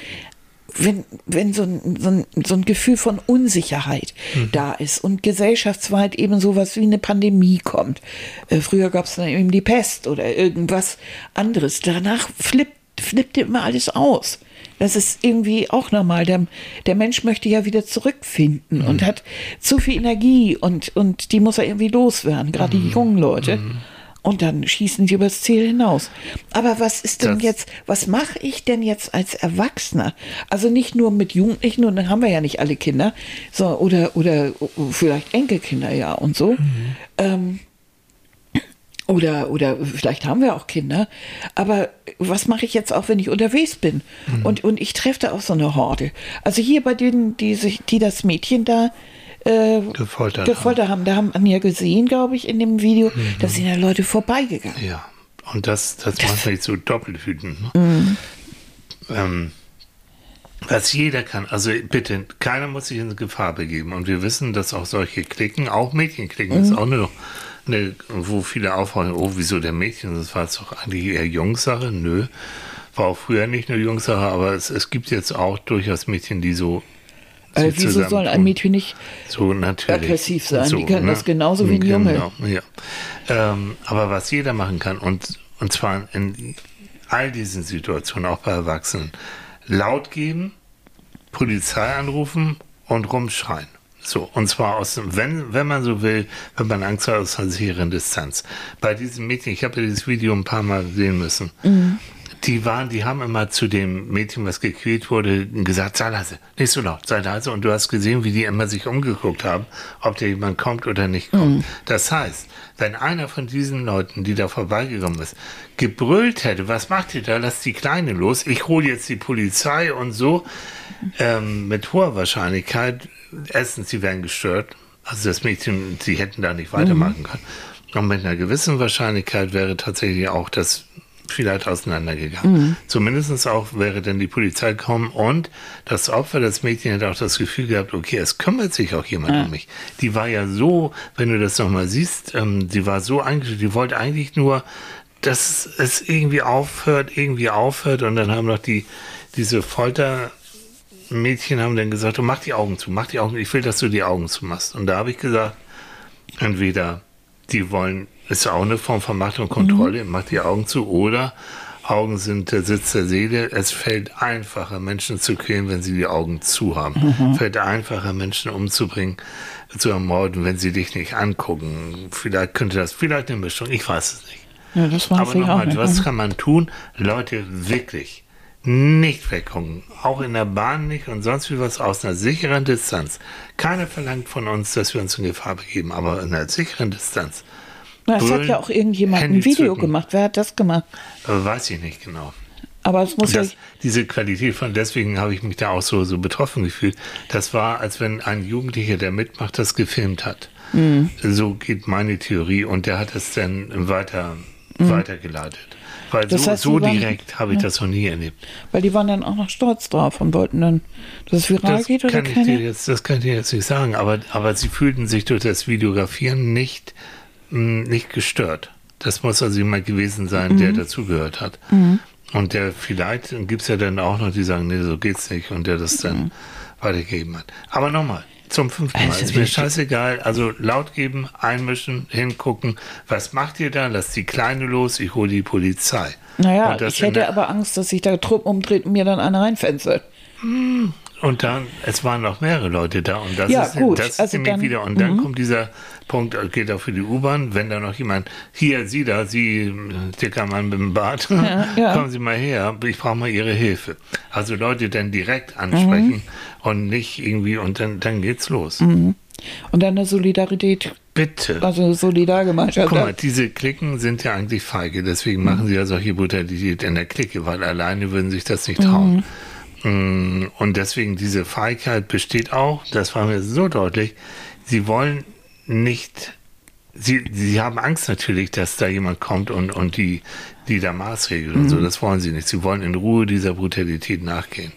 Speaker 2: wenn, wenn so ein, so, ein, so ein Gefühl von Unsicherheit da ist und gesellschaftsweit eben sowas wie eine Pandemie kommt. Äh, früher gab es dann eben die Pest oder irgendwas anderes. Danach flippt, flippte immer alles aus. Das ist irgendwie auch normal. Der, der Mensch möchte ja wieder zurückfinden und hat zu viel Energie und, und die muss er irgendwie loswerden, gerade die jungen Leute. Und dann schießen die übers Ziel hinaus. Aber was ist denn
Speaker 1: Das-
Speaker 2: jetzt, was mache ich denn jetzt als Erwachsener? Also nicht nur mit Jugendlichen, und dann haben wir ja nicht alle Kinder, so, oder, oder vielleicht Enkelkinder, ja, und so. Ähm, oder, oder vielleicht haben wir auch Kinder. Aber was mache ich jetzt auch, wenn ich unterwegs bin? Und, und ich treffe da auch so eine Horde. Also hier bei denen, die, sich, die das Mädchen da äh,
Speaker 1: Gefoltert
Speaker 2: gefoltert haben. Da haben wir ja gesehen, glaube ich, in dem Video, da sind ja Leute vorbeigegangen.
Speaker 1: Ja, und das, das macht mich so doppelt wütend. Ne?
Speaker 2: Mhm.
Speaker 1: Ähm, was jeder kann, also bitte, keiner muss sich in Gefahr begeben. Und wir wissen, dass auch solche Klicken, auch Mädchenklicken,
Speaker 2: Mhm.
Speaker 1: ist auch eine, eine, wo viele aufhören, oh, wieso der Mädchen? Das war jetzt doch eigentlich eher Jungssache. Nö, war auch früher nicht nur Jungssache, aber es, es gibt jetzt auch durchaus Mädchen, die so.
Speaker 2: Äh, wieso soll ein. Mädchen nicht
Speaker 1: so natürlich
Speaker 2: aggressiv sein? Die können das genauso wie ein Junge.
Speaker 1: Genau, ja. Ähm, aber was jeder machen kann, und, und zwar in all diesen Situationen, auch bei Erwachsenen, laut geben, Polizei anrufen und rumschreien. So, und zwar aus dem, wenn, wenn man so will, wenn man Angst hat, aus einer sicheren Distanz. Bei diesem Mädchen, ich habe ja dieses Video ein paar Mal sehen müssen. Die waren, die haben immer zu dem Mädchen, was gequält wurde, gesagt, sei leise, nicht so laut, sei leise. Und du hast gesehen, wie die immer sich umgeguckt haben, ob da jemand kommt oder nicht kommt. Das heißt, wenn einer von diesen Leuten, die da vorbeigekommen ist, gebrüllt hätte, was macht ihr da, lasst die Kleine los, ich hole jetzt die Polizei und so, ähm, mit hoher Wahrscheinlichkeit, erstens, sie wären gestört, also das Mädchen, sie hätten da nicht weitermachen können. Und mit einer gewissen Wahrscheinlichkeit wäre tatsächlich auch das vielleicht auseinandergegangen. Zumindest auch wäre dann die Polizei gekommen und das Opfer, das Mädchen, hätte auch das Gefühl gehabt, okay, es kümmert sich auch jemand um mich. Die war ja so, wenn du das nochmal siehst, ähm, die war so eingestellt, die wollte eigentlich nur, dass es irgendwie aufhört, irgendwie aufhört und dann haben noch die, diese Folter, Mädchen haben dann gesagt, du mach die Augen zu, mach die Augen, ich will, dass du die Augen zumachst. Und da habe ich gesagt, entweder die wollen ist auch eine Form von Macht und Kontrolle, mhm. macht die Augen zu oder Augen sind der Sitz der Seele. Es fällt einfacher, Menschen zu quälen, wenn sie die Augen zu haben. Mhm. Fällt einfacher, Menschen umzubringen, zu ermorden, wenn sie dich nicht angucken. Vielleicht könnte das, vielleicht eine Mischung, ich weiß es nicht.
Speaker 2: Ja, das weiß
Speaker 1: Aber nochmal, was kann man tun? Leute, wirklich nicht weggucken. Auch in der Bahn nicht und sonst wie was aus einer sicheren Distanz. Keiner verlangt von uns, dass wir uns in Gefahr begeben, aber in einer sicheren Distanz.
Speaker 2: Na, es hat ja auch irgendjemand Handy ein Video zücken. gemacht. Wer hat das gemacht?
Speaker 1: Weiß ich nicht genau.
Speaker 2: Aber es muss
Speaker 1: das, ja diese Qualität von, deswegen habe ich mich da auch so, so betroffen gefühlt. Das war, als wenn ein Jugendlicher, der mitmacht, das gefilmt hat. Mhm. So geht meine Theorie und der hat es dann weiter, mhm. weitergeleitet. Weil das so, heißt, so waren, direkt habe ich ja. das noch nie erlebt.
Speaker 2: Weil die waren dann auch noch stolz drauf und wollten dann, dass es viral das geht oder
Speaker 1: kann keine? Jetzt, Das kann ich dir jetzt nicht sagen, aber, aber sie fühlten sich durch das Videografieren nicht hm, nicht gestört. Das muss also jemand gewesen sein, mhm. der dazugehört hat. Mhm. Und der vielleicht, gibt es ja dann auch noch, die sagen, nee, so geht's nicht, und der das dann mhm. weitergegeben hat. Aber nochmal, zum fünften Mal. Also ist mir scheißegal. Also laut geben, einmischen, hingucken. Was macht ihr da? Lasst die Kleine los, ich hole die Polizei.
Speaker 2: Naja, ich hätte aber Angst, dass sich der Trupp umdreht und mir dann einer reinfänzelt.
Speaker 1: Hm. Und dann, es waren noch mehrere Leute da und das ja, ist, gut. Das also dann, wieder. Und dann mhm. kommt dieser Punkt, äh, geht auch für die U-Bahn, wenn da noch jemand, hier, Sie da, Sie, dicker Mann mit dem Bart, ja, ja. (laughs) kommen Sie mal her, ich brauche mal Ihre Hilfe. Also Leute dann direkt ansprechen mhm. und nicht irgendwie, und dann, dann geht's los.
Speaker 2: Mhm. Und dann eine Solidarität.
Speaker 1: Bitte.
Speaker 2: Also eine Solidargemeinschaft.
Speaker 1: Guck mal, diese Klicken sind ja eigentlich feige, deswegen machen mhm. sie ja solche Brutalität in der Clique, weil alleine würden sich das nicht trauen. Mhm. Mm, und deswegen diese Feigheit besteht auch, das war mir so deutlich, sie wollen nicht, sie, sie haben Angst natürlich, dass da jemand kommt und, und die, die da maßregelt mhm. und so, mhm. das wollen sie nicht. Sie wollen in Ruhe dieser Brutalität nachgehen.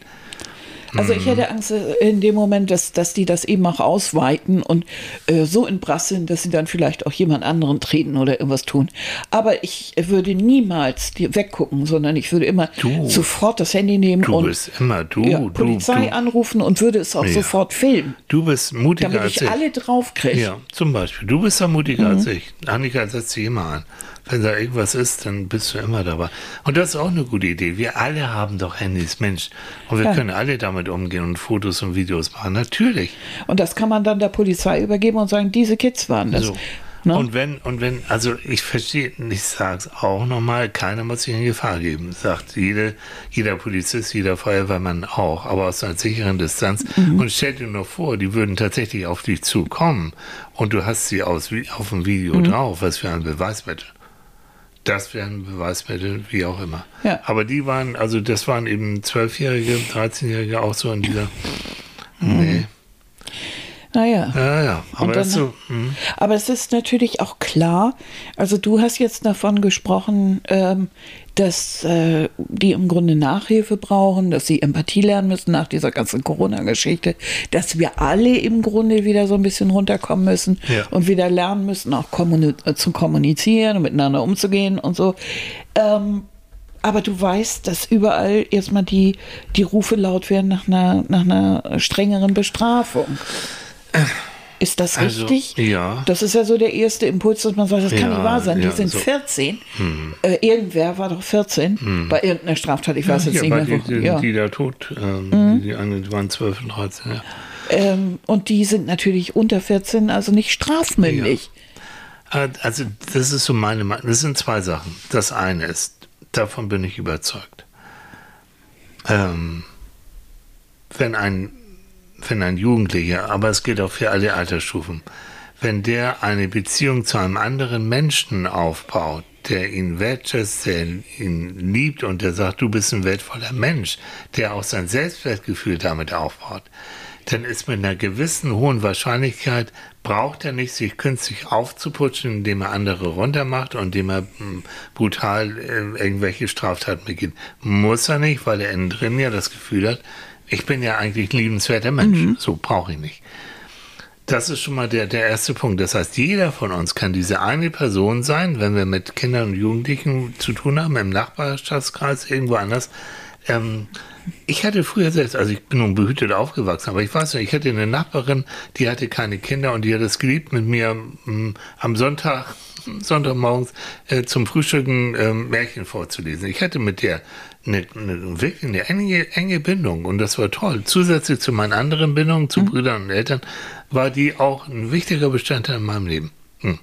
Speaker 2: Also ich hätte Angst äh, in dem Moment, dass, dass die das eben auch ausweiten und äh, so in Brass sind, dass sie dann vielleicht auch jemand anderen treten oder irgendwas tun. Aber ich würde niemals weggucken, sondern ich würde immer du, sofort das Handy nehmen
Speaker 1: du
Speaker 2: und
Speaker 1: bist immer du,
Speaker 2: ja, Polizei du, anrufen und würde es auch ja. sofort filmen.
Speaker 1: Du bist mutiger
Speaker 2: damit ich. Damit ich alle draufkriege.
Speaker 1: Ja, zum Beispiel. Du bist ja mutiger mhm. als ich. Annika setzt sich immer an. Wenn da irgendwas ist, dann bist du immer dabei. Und das ist auch eine gute Idee. Wir alle haben doch Handys, Mensch. Und wir ja. können alle damit umgehen und Fotos und Videos machen. Natürlich.
Speaker 2: Und das kann man dann der Polizei übergeben und sagen, diese Kids waren das. So.
Speaker 1: Ne? Und wenn, und wenn, also ich verstehe, ich sage es auch nochmal, keiner muss sich in Gefahr geben. Sagt jede, jeder Polizist, jeder Feuerwehrmann auch, aber aus einer sicheren Distanz. Mhm. Und stell dir nur vor, die würden tatsächlich auf dich zukommen und du hast sie aus, auf dem Video mhm. drauf, was für ein Beweismittel. Das wären Beweismittel, wie auch immer. Ja. Aber die waren, also das waren eben Zwölfjährige, 13-Jährige auch so in dieser. Mhm. Nee.
Speaker 2: Naja.
Speaker 1: Ja, ja. Aber, dann, so,
Speaker 2: hm. aber es ist natürlich auch klar, also du hast jetzt davon gesprochen, ähm, dass äh, die im Grunde Nachhilfe brauchen, dass sie Empathie lernen müssen nach dieser ganzen Corona-Geschichte, dass wir alle im Grunde wieder so ein bisschen runterkommen müssen ja. und wieder lernen müssen, auch kommuni äh, zu kommunizieren und miteinander umzugehen und so. Ähm, aber du weißt, dass überall erstmal die, die Rufe laut werden nach einer, nach einer strengeren Bestrafung. Ist das also, richtig?
Speaker 1: Ja.
Speaker 2: Das ist ja so der erste Impuls, dass man sagt, das ja, kann nicht wahr sein. Ja, die sind so. 14. Hm. Äh, irgendwer war doch 14 hm. bei irgendeiner Straftat. Ich weiß ja, jetzt nicht mehr.
Speaker 1: Die, die, ja. die da tot, ähm, mhm. die, die waren 12 und 13. Ja.
Speaker 2: Ähm, und die sind natürlich unter 14, also nicht strafmündig.
Speaker 1: Äh, also das ist so meine Meinung. Das sind zwei Sachen. Das eine ist, davon bin ich überzeugt. Ähm, wenn ein wenn ein Jugendlicher, aber es gilt auch für alle Altersstufen, wenn der eine Beziehung zu einem anderen Menschen aufbaut, der ihn wertschätzt, der ihn liebt und der sagt, du bist ein wertvoller Mensch, der auch sein Selbstwertgefühl damit aufbaut, dann ist mit einer gewissen hohen Wahrscheinlichkeit, braucht er nicht, sich künstlich aufzuputschen, indem er andere runtermacht und indem er hm, brutal äh, irgendwelche Straftaten beginnt. Muss er nicht, weil er innen drin ja das Gefühl hat, ich bin ja eigentlich ein liebenswerter Mensch. Mhm. So brauche ich nicht. Das ist schon mal der, der erste Punkt. Das heißt, jeder von uns kann diese eine Person sein, wenn wir mit Kindern und Jugendlichen zu tun haben, im Nachbarschaftskreis, irgendwo anders. Ähm, ich hatte früher selbst, also ich bin nun behütet aufgewachsen, aber ich weiß nicht, ich hatte eine Nachbarin, die hatte keine Kinder und die hat es geliebt, mit mir ähm, am Sonntag, (laughs) Sonntagmorgens äh, zum Frühstücken äh, Märchen vorzulesen. Ich hatte mit der eine, eine wirklich eine enge, enge Bindung und das war toll. Zusätzlich zu meinen anderen Bindungen zu mhm. Brüdern und Eltern war die auch ein wichtiger Bestandteil in meinem Leben. Hm.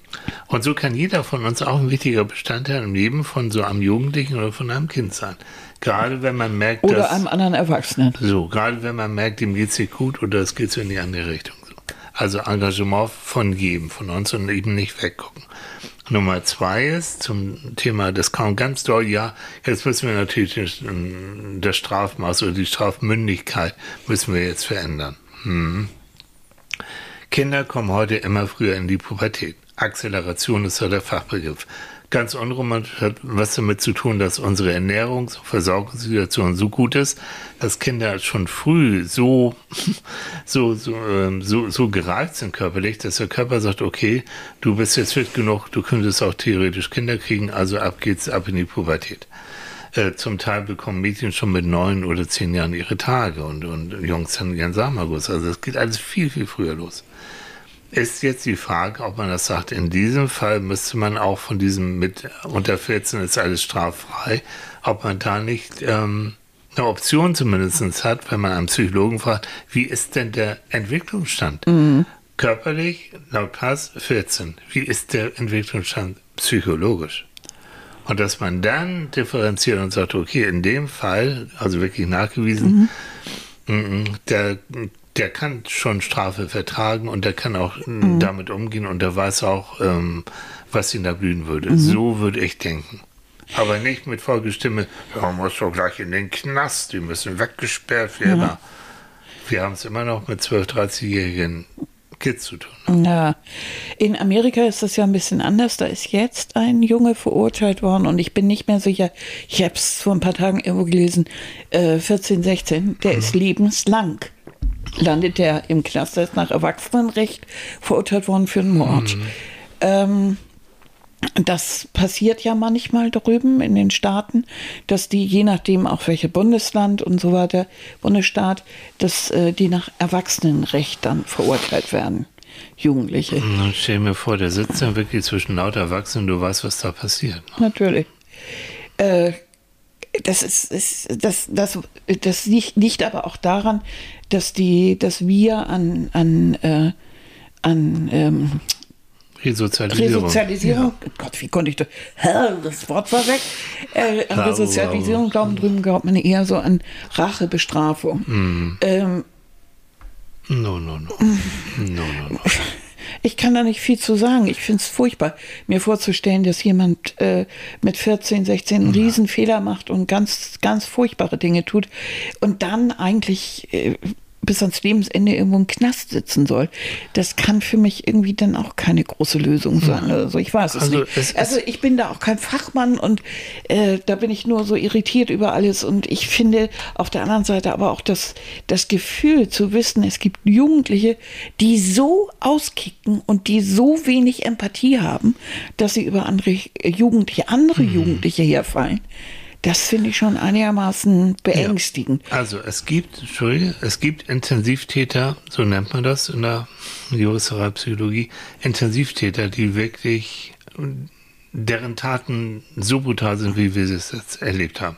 Speaker 1: Und so kann jeder von uns auch ein wichtiger Bestandteil im Leben von so einem Jugendlichen oder von einem Kind sein. Gerade wenn man merkt,
Speaker 2: oder dass, einem anderen Erwachsenen.
Speaker 1: So, gerade wenn man merkt, dem geht es nicht gut oder es geht so in die andere Richtung. So. Also Engagement von jedem von uns und eben nicht weggucken. Nummer zwei ist zum Thema, kam ganz doll, ja, jetzt müssen wir natürlich das Strafmaß oder die Strafmündigkeit müssen wir jetzt verändern. Hm. Kinder kommen heute immer früher in die Pubertät. Acceleration ist ja der Fachbegriff. Ganz unromantisch hat was damit zu tun, dass unsere Ernährungs- und Versorgungssituation so gut ist, dass Kinder schon früh so, (laughs) so, so, ähm, so, so gereift sind körperlich, dass der Körper sagt, okay, du bist jetzt fit genug, du könntest auch theoretisch Kinder kriegen, also ab geht's ab in die Pubertät. Äh, zum Teil bekommen Mädchen schon mit neun oder zehn Jahren ihre Tage und, und Jungs dann ihren Samagus. Also es geht alles viel, viel früher los ist jetzt die Frage, ob man das sagt. In diesem Fall müsste man auch von diesem mit unter 14 ist alles straffrei, ob man da nicht ähm, eine Option zumindest hat, wenn man einen Psychologen fragt, wie ist denn der Entwicklungsstand? Mhm. Körperlich, laut Pass 14. Wie ist der Entwicklungsstand psychologisch? Und dass man dann differenziert und sagt, okay, in dem Fall, also wirklich nachgewiesen, mhm. der der kann schon Strafe vertragen und der kann auch äh, mhm. damit umgehen und der weiß auch, ähm, was ihn da blühen würde. Mhm. So würde ich denken. Aber nicht mit Folgestimme, ja, muss doch gleich in den Knast, die müssen weggesperrt werden. Ja. Wir haben es immer noch mit 12-, 13-jährigen Kids zu tun.
Speaker 2: Ja, in Amerika ist das ja ein bisschen anders. Da ist jetzt ein Junge verurteilt worden und ich bin nicht mehr sicher. Ich habe es vor ein paar Tagen irgendwo gelesen. Äh, 14, 16. Der mhm. ist lebenslang landet er im Knast, er ist nach Erwachsenenrecht verurteilt worden für einen Mord. Mhm. Ähm, das passiert ja manchmal drüben in den Staaten, dass die, je nachdem auch welche Bundesland und so weiter, Bundesstaat, dass äh, die nach Erwachsenenrecht dann verurteilt werden. Jugendliche.
Speaker 1: Na, stell mir vor, der sitzt dann wirklich zwischen lauter Erwachsenen, du weißt, was da passiert.
Speaker 2: Natürlich. Äh, das ist, ist das, das, das liegt aber auch daran, dass die, dass wir an, an, äh, an ähm,
Speaker 1: Resozialisierung.
Speaker 2: Resozialisierung. Ja. Gott, wie konnte ich das? Das Wort war weg. Äh, an Resozialisierung glauben drüben glaubt man eher so an Rachebestrafung. Mm. Ähm,
Speaker 1: no, no, no. (laughs) No, no, no.
Speaker 2: Ich kann da nicht viel zu sagen. Ich finde es furchtbar, mir vorzustellen, dass jemand äh, mit 14, 16 einen. Riesenfehler macht und ganz, ganz furchtbare Dinge tut und dann eigentlich äh, bis ans Lebensende irgendwo im Knast sitzen soll. Das kann für mich irgendwie dann auch keine große Lösung sein. Also ich weiß es also nicht. Es, also ich bin da auch kein Fachmann und äh, da bin ich nur so irritiert über alles. Und ich finde auf der anderen Seite aber auch das, das Gefühl zu wissen, es gibt Jugendliche, die so auskicken und die so wenig Empathie haben, dass sie über andere Jugendliche, andere mhm. Jugendliche herfallen. Das finde ich schon einigermaßen beängstigend.
Speaker 1: Ja. Also es gibt, Entschuldige, es gibt Intensivtäter, so nennt man das in der Juristerei Psychologie, Intensivtäter, die wirklich deren Taten so brutal sind, wie wir es jetzt erlebt haben.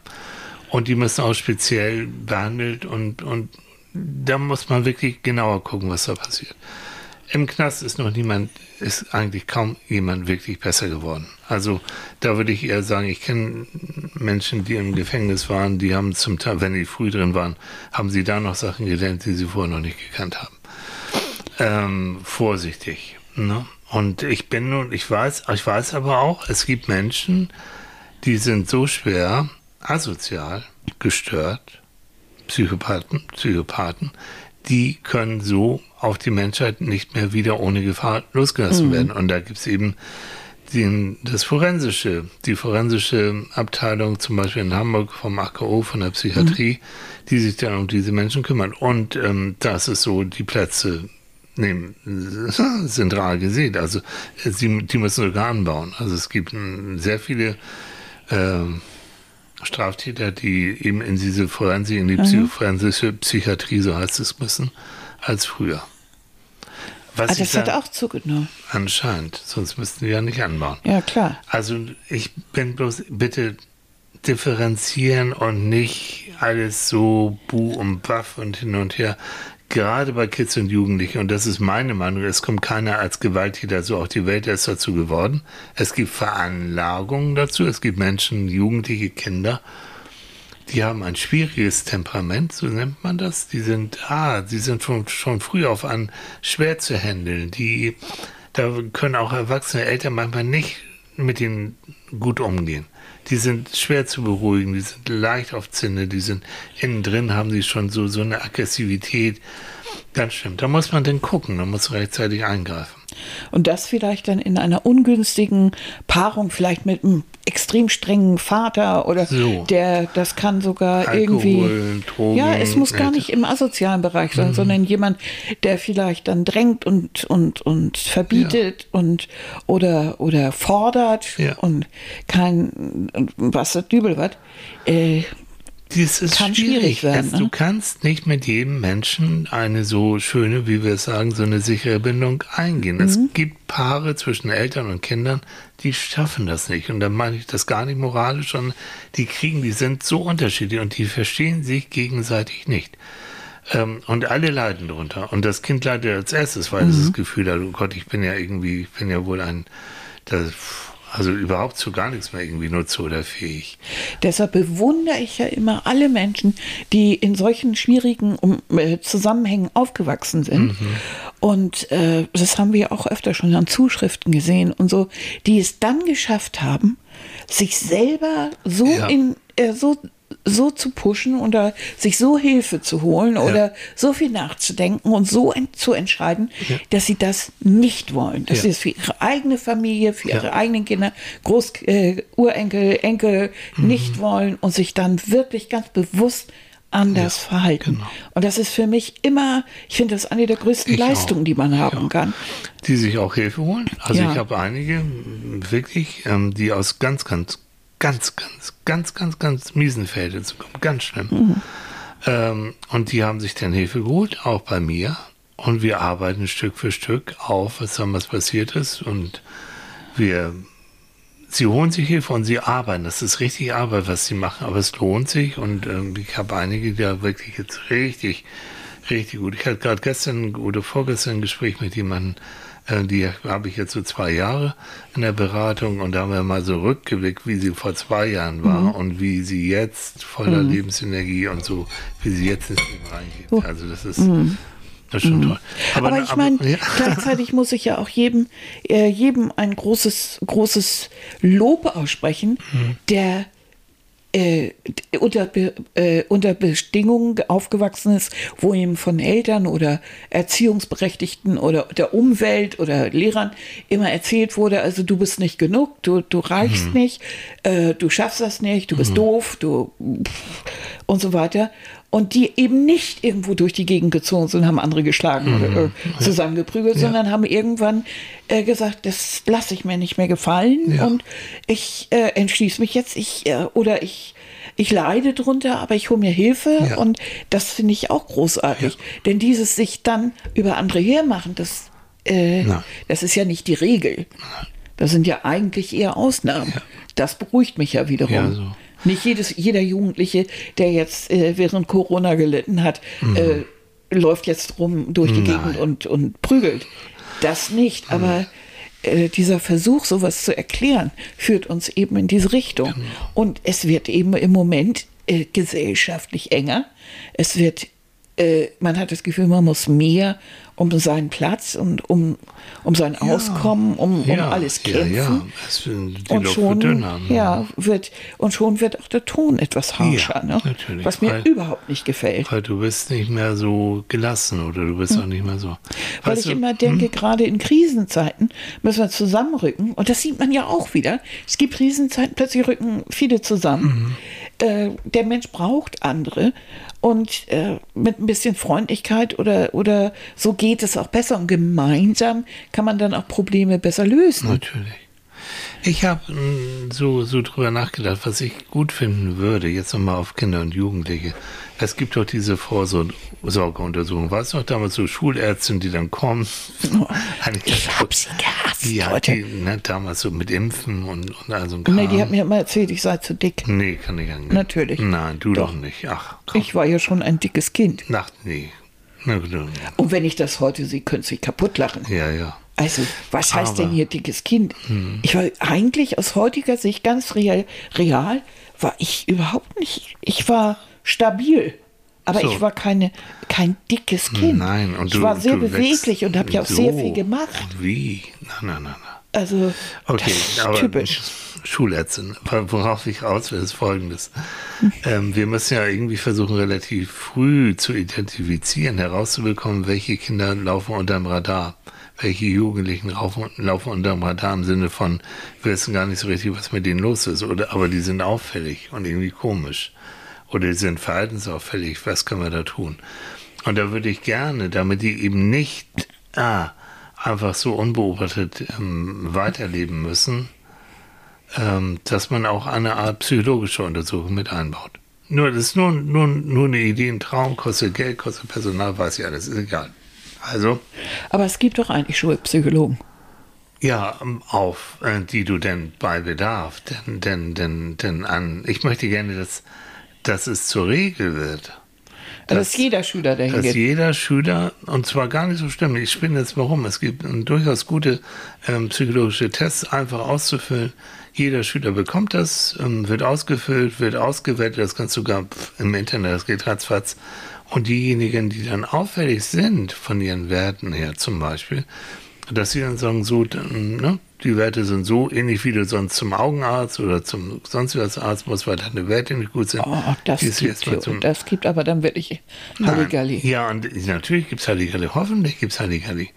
Speaker 1: Und die müssen auch speziell behandelt und, und da muss man wirklich genauer gucken, was da passiert. Im Knast ist noch niemand, ist eigentlich kaum jemand wirklich besser geworden. Also da würde ich eher sagen, ich kenne Menschen, die im Gefängnis waren, die haben zum Teil, wenn die früh drin waren, haben sie da noch Sachen gelernt, die sie vorher noch nicht gekannt haben. Ähm, vorsichtig. Ne? Und ich bin nun, ich weiß, ich weiß aber auch, es gibt Menschen, die sind so schwer asozial, gestört, Psychopathen, Psychopathen, die können so auf die Menschheit nicht mehr wieder ohne Gefahr losgelassen mhm. werden. Und da gibt es eben den, das Forensische, die forensische Abteilung zum Beispiel in Hamburg vom AKO, von der Psychiatrie, mhm. die sich dann um diese Menschen kümmern. Und ähm, das ist so, die Plätze nehmen, (laughs) sind rar gesät. Also sie, die müssen sogar anbauen. Also es gibt sehr viele äh, Straftäter, die eben in diese Forensik, in die mhm. forensische Psychiatrie, so heißt es, müssen, als früher.
Speaker 2: Was ah, das hat auch zugenommen.
Speaker 1: Anscheinend, sonst müssten wir ja nicht anbauen.
Speaker 2: Ja, klar.
Speaker 1: Also ich bin bloß, bitte differenzieren und nicht alles so Bu und Baff und hin und her. Gerade bei Kids und Jugendlichen, und das ist meine Meinung, es kommt keiner als Gewalttäter so auf die Welt, ist dazu geworden. Es gibt Veranlagungen dazu, es gibt Menschen, Jugendliche, Kinder, die haben ein schwieriges Temperament, so nennt man das. Die sind, ah, die sind schon, schon früh auf an schwer zu handeln. Die, da können auch erwachsene Eltern manchmal nicht mit ihnen gut umgehen. Die sind schwer zu beruhigen, die sind leicht auf Zinne, die sind innen drin, haben sie schon so, so eine Aggressivität. Ganz schlimm. Da muss man dann gucken, da muss rechtzeitig eingreifen.
Speaker 2: Und das vielleicht dann in einer ungünstigen Paarung, vielleicht mit einem extrem strengen Vater oder so. der, das kann sogar Alkohol, irgendwie. Drogen, ja, es muss gar nicht im asozialen Bereich sein, mhm. sondern jemand, der vielleicht dann drängt und, und, und verbietet ja. und oder, oder fordert ja. und kein, was das Dübel wird. Äh,
Speaker 1: das ist kann schwierig, schwierig werden. Ne? Du kannst nicht mit jedem Menschen eine so schöne, wie wir es sagen, so eine sichere Bindung eingehen. Mhm. Es gibt Paare zwischen Eltern und Kindern, die schaffen das nicht. Und da meine ich das gar nicht moralisch, sondern die kriegen, die sind so unterschiedlich und die verstehen sich gegenseitig nicht. Ähm, und alle leiden darunter. Und das Kind leidet als erstes, weil mhm. es das Gefühl hat, oh Gott, ich bin ja irgendwie, ich bin ja wohl ein, das, also überhaupt zu gar nichts mehr irgendwie nutze oder fähig.
Speaker 2: Deshalb bewundere ich ja immer alle Menschen, die in solchen schwierigen äh, Zusammenhängen aufgewachsen sind. Mhm. Und äh, das haben wir auch öfter schon an Zuschriften gesehen und so, die es dann geschafft haben, sich selber so ja. in äh, so so zu pushen oder sich so Hilfe zu holen ja. oder so viel nachzudenken und so zu entscheiden, ja. dass sie das nicht wollen. Dass ja. sie es für ihre eigene Familie, für ihre eigenen Kinder, Groß, äh, Urenkel, Enkel mhm. nicht wollen und sich dann wirklich ganz bewusst anders verhalten. Genau. Und das ist für mich immer, ich finde das eine der größten ich Leistungen, auch. die man haben kann.
Speaker 1: Die sich auch Hilfe holen. Also ich habe einige wirklich, ähm, die aus ganz, ganz ganz, ganz, ganz, ganz, ganz miesen Felde zu kommen. Ganz schlimm. Mhm. Ähm, und die haben sich dann Hilfe geholt, auch bei mir. Und wir arbeiten Stück für Stück auf, was damals passiert ist. Und wir, sie holen sich Hilfe und sie arbeiten. Das ist richtig Arbeit, was sie machen, aber es lohnt sich. Und ähm, ich habe einige, die da wirklich jetzt richtig, richtig gut. Ich hatte gerade gestern oder vorgestern ein Gespräch mit jemandem, die habe ich jetzt so zwei Jahre in der Beratung und da haben wir mal so rückgeblickt, wie sie vor zwei Jahren war mhm. und wie sie jetzt voller mhm. Lebensenergie und so, wie sie jetzt ins Leben reingeht. Oh. Also das ist, mhm. das ist schon toll.
Speaker 2: Aber, aber ich meine, ja. (laughs) gleichzeitig muss ich ja auch jedem, äh, jedem ein großes, großes Lob aussprechen, mhm. der äh, unter, äh, unter Bedingungen aufgewachsen ist, wo ihm von Eltern oder Erziehungsberechtigten oder der Umwelt oder Lehrern immer erzählt wurde, also du bist nicht genug, du, du reichst mhm. nicht, äh, du schaffst das nicht, du bist mhm. doof, du und so weiter und die eben nicht irgendwo durch die Gegend gezogen sind, haben andere geschlagen mhm. oder äh, zusammengeprügelt, ja. sondern haben irgendwann äh, gesagt, das lasse ich mir nicht mehr gefallen ja. und ich äh, entschließe mich jetzt, ich äh, oder ich ich leide drunter, aber ich hole mir Hilfe ja. und das finde ich auch großartig, denn dieses sich dann über andere hermachen, das äh, das ist ja nicht die Regel. Das sind ja eigentlich eher Ausnahmen. Das beruhigt mich ja wiederum. Ja, so. Nicht jedes, jeder Jugendliche, der jetzt äh, während Corona gelitten hat, mhm. äh, läuft jetzt rum durch die Nein. Gegend und, und prügelt. Das nicht, mhm. aber äh, dieser Versuch, sowas zu erklären, führt uns eben in diese Richtung. Genau. Und es wird eben im Moment äh, gesellschaftlich enger. Es wird äh, man hat das Gefühl, man muss mehr um seinen Platz und um, um sein ja, Auskommen, um, ja, um alles kämpfen. Ja, ja. Die und schon, dünner, ne? ja, wird, und schon wird auch der Ton etwas harscher, ne? was mir weil, überhaupt nicht gefällt.
Speaker 1: Weil du bist nicht mehr so gelassen oder du bist hm. auch nicht mehr so.
Speaker 2: Weil ich du, immer denke, hm? gerade in Krisenzeiten müssen wir zusammenrücken und das sieht man ja auch wieder. Es gibt Krisenzeiten, plötzlich rücken viele zusammen. Mhm. Äh, der Mensch braucht andere und äh, mit ein bisschen Freundlichkeit oder, oder so geht es auch besser. Und gemeinsam kann man dann auch Probleme besser lösen.
Speaker 1: Natürlich. Ich habe so, so drüber nachgedacht, was ich gut finden würde, jetzt nochmal auf Kinder und Jugendliche. Es gibt doch diese Vorsorgeuntersuchung. War es noch damals so Schulärztinnen, die dann kommen? (laughs)
Speaker 2: Ich hab sie gehasst,
Speaker 1: ja,
Speaker 2: Leute.
Speaker 1: Die, ne, damals so mit Impfen und, und all so ein
Speaker 2: Nee, die hat mir immer erzählt, ich sei zu dick.
Speaker 1: Nee, kann ich angehen.
Speaker 2: Natürlich.
Speaker 1: Nein, du doch,
Speaker 2: Doch.
Speaker 1: nicht. Ach, komm.
Speaker 2: Ich war ja schon ein dickes Kind.
Speaker 1: Ach, nee. Na gut.
Speaker 2: Und wenn ich das heute sehe, könnte sie kaputt lachen.
Speaker 1: Ja, ja.
Speaker 2: Also, was heißt
Speaker 1: Aber-
Speaker 2: denn hier dickes Kind? Ich war eigentlich aus heutiger Sicht ganz real, real, war ich überhaupt nicht. Ich war stabil. Aber
Speaker 1: So.
Speaker 2: ich war keine, kein dickes Kind.
Speaker 1: Nein, und
Speaker 2: ich
Speaker 1: du,
Speaker 2: war sehr beweglich und habe ja auch
Speaker 1: so.
Speaker 2: sehr viel gemacht.
Speaker 1: Und wie? Nein, nein, nein, nein.
Speaker 2: Also,
Speaker 1: Okay,
Speaker 2: typisch.
Speaker 1: Schulärztin, worauf ich raus will, ist folgendes. Ähm, wir müssen ja irgendwie versuchen, relativ früh zu identifizieren, herauszubekommen, welche Kinder laufen unterm Radar, welche Jugendlichen laufen, laufen unterm Radar im Sinne von, wir wissen gar nicht so richtig, was mit denen los ist, oder, aber die sind auffällig und irgendwie komisch. Oder die sind verhaltensauffällig, was können wir da tun? Und da würde ich gerne, damit die eben nicht ah, einfach so unbeobachtet ähm, weiterleben müssen, ähm, dass man auch eine Art psychologische Untersuchung mit einbaut. Nur, das ist nur, nur, nur eine Idee, ein Traum, kostet Geld, kostet Personal, weiß ich alles, ist egal. Also,
Speaker 2: Aber es gibt doch eigentlich Schulpsychologen.
Speaker 1: ja, ähm, auf, äh, die du denn bei Bedarf, denn, denn, denn, denn an, ich möchte gerne, dass, dass es zur Regel wird.
Speaker 2: Also, dass jeder Schüler dahin
Speaker 1: dass
Speaker 2: geht.
Speaker 1: jeder Schüler, und zwar gar nicht so schlimm, ich spinne jetzt warum, es gibt ähm, durchaus gute ähm, psychologische Tests, einfach auszufüllen. Jeder Schüler bekommt das, ähm, wird ausgefüllt, wird ausgewertet, das kannst du sogar im Internet, das geht ratzfatz. Und diejenigen, die dann auffällig sind von ihren Werten her zum Beispiel, dass sie dann sagen, so, ne, die Werte sind so ähnlich wie du sonst zum Augenarzt oder zum sonst was Arzt musst, weil deine Werte nicht gut sind.
Speaker 2: Oh, das gibt,
Speaker 1: jetzt mal zum-
Speaker 2: das gibt aber dann wirklich Halligalli.
Speaker 1: ja, und natürlich gibt es Halligalli. Hoffentlich gibt es Halligalli.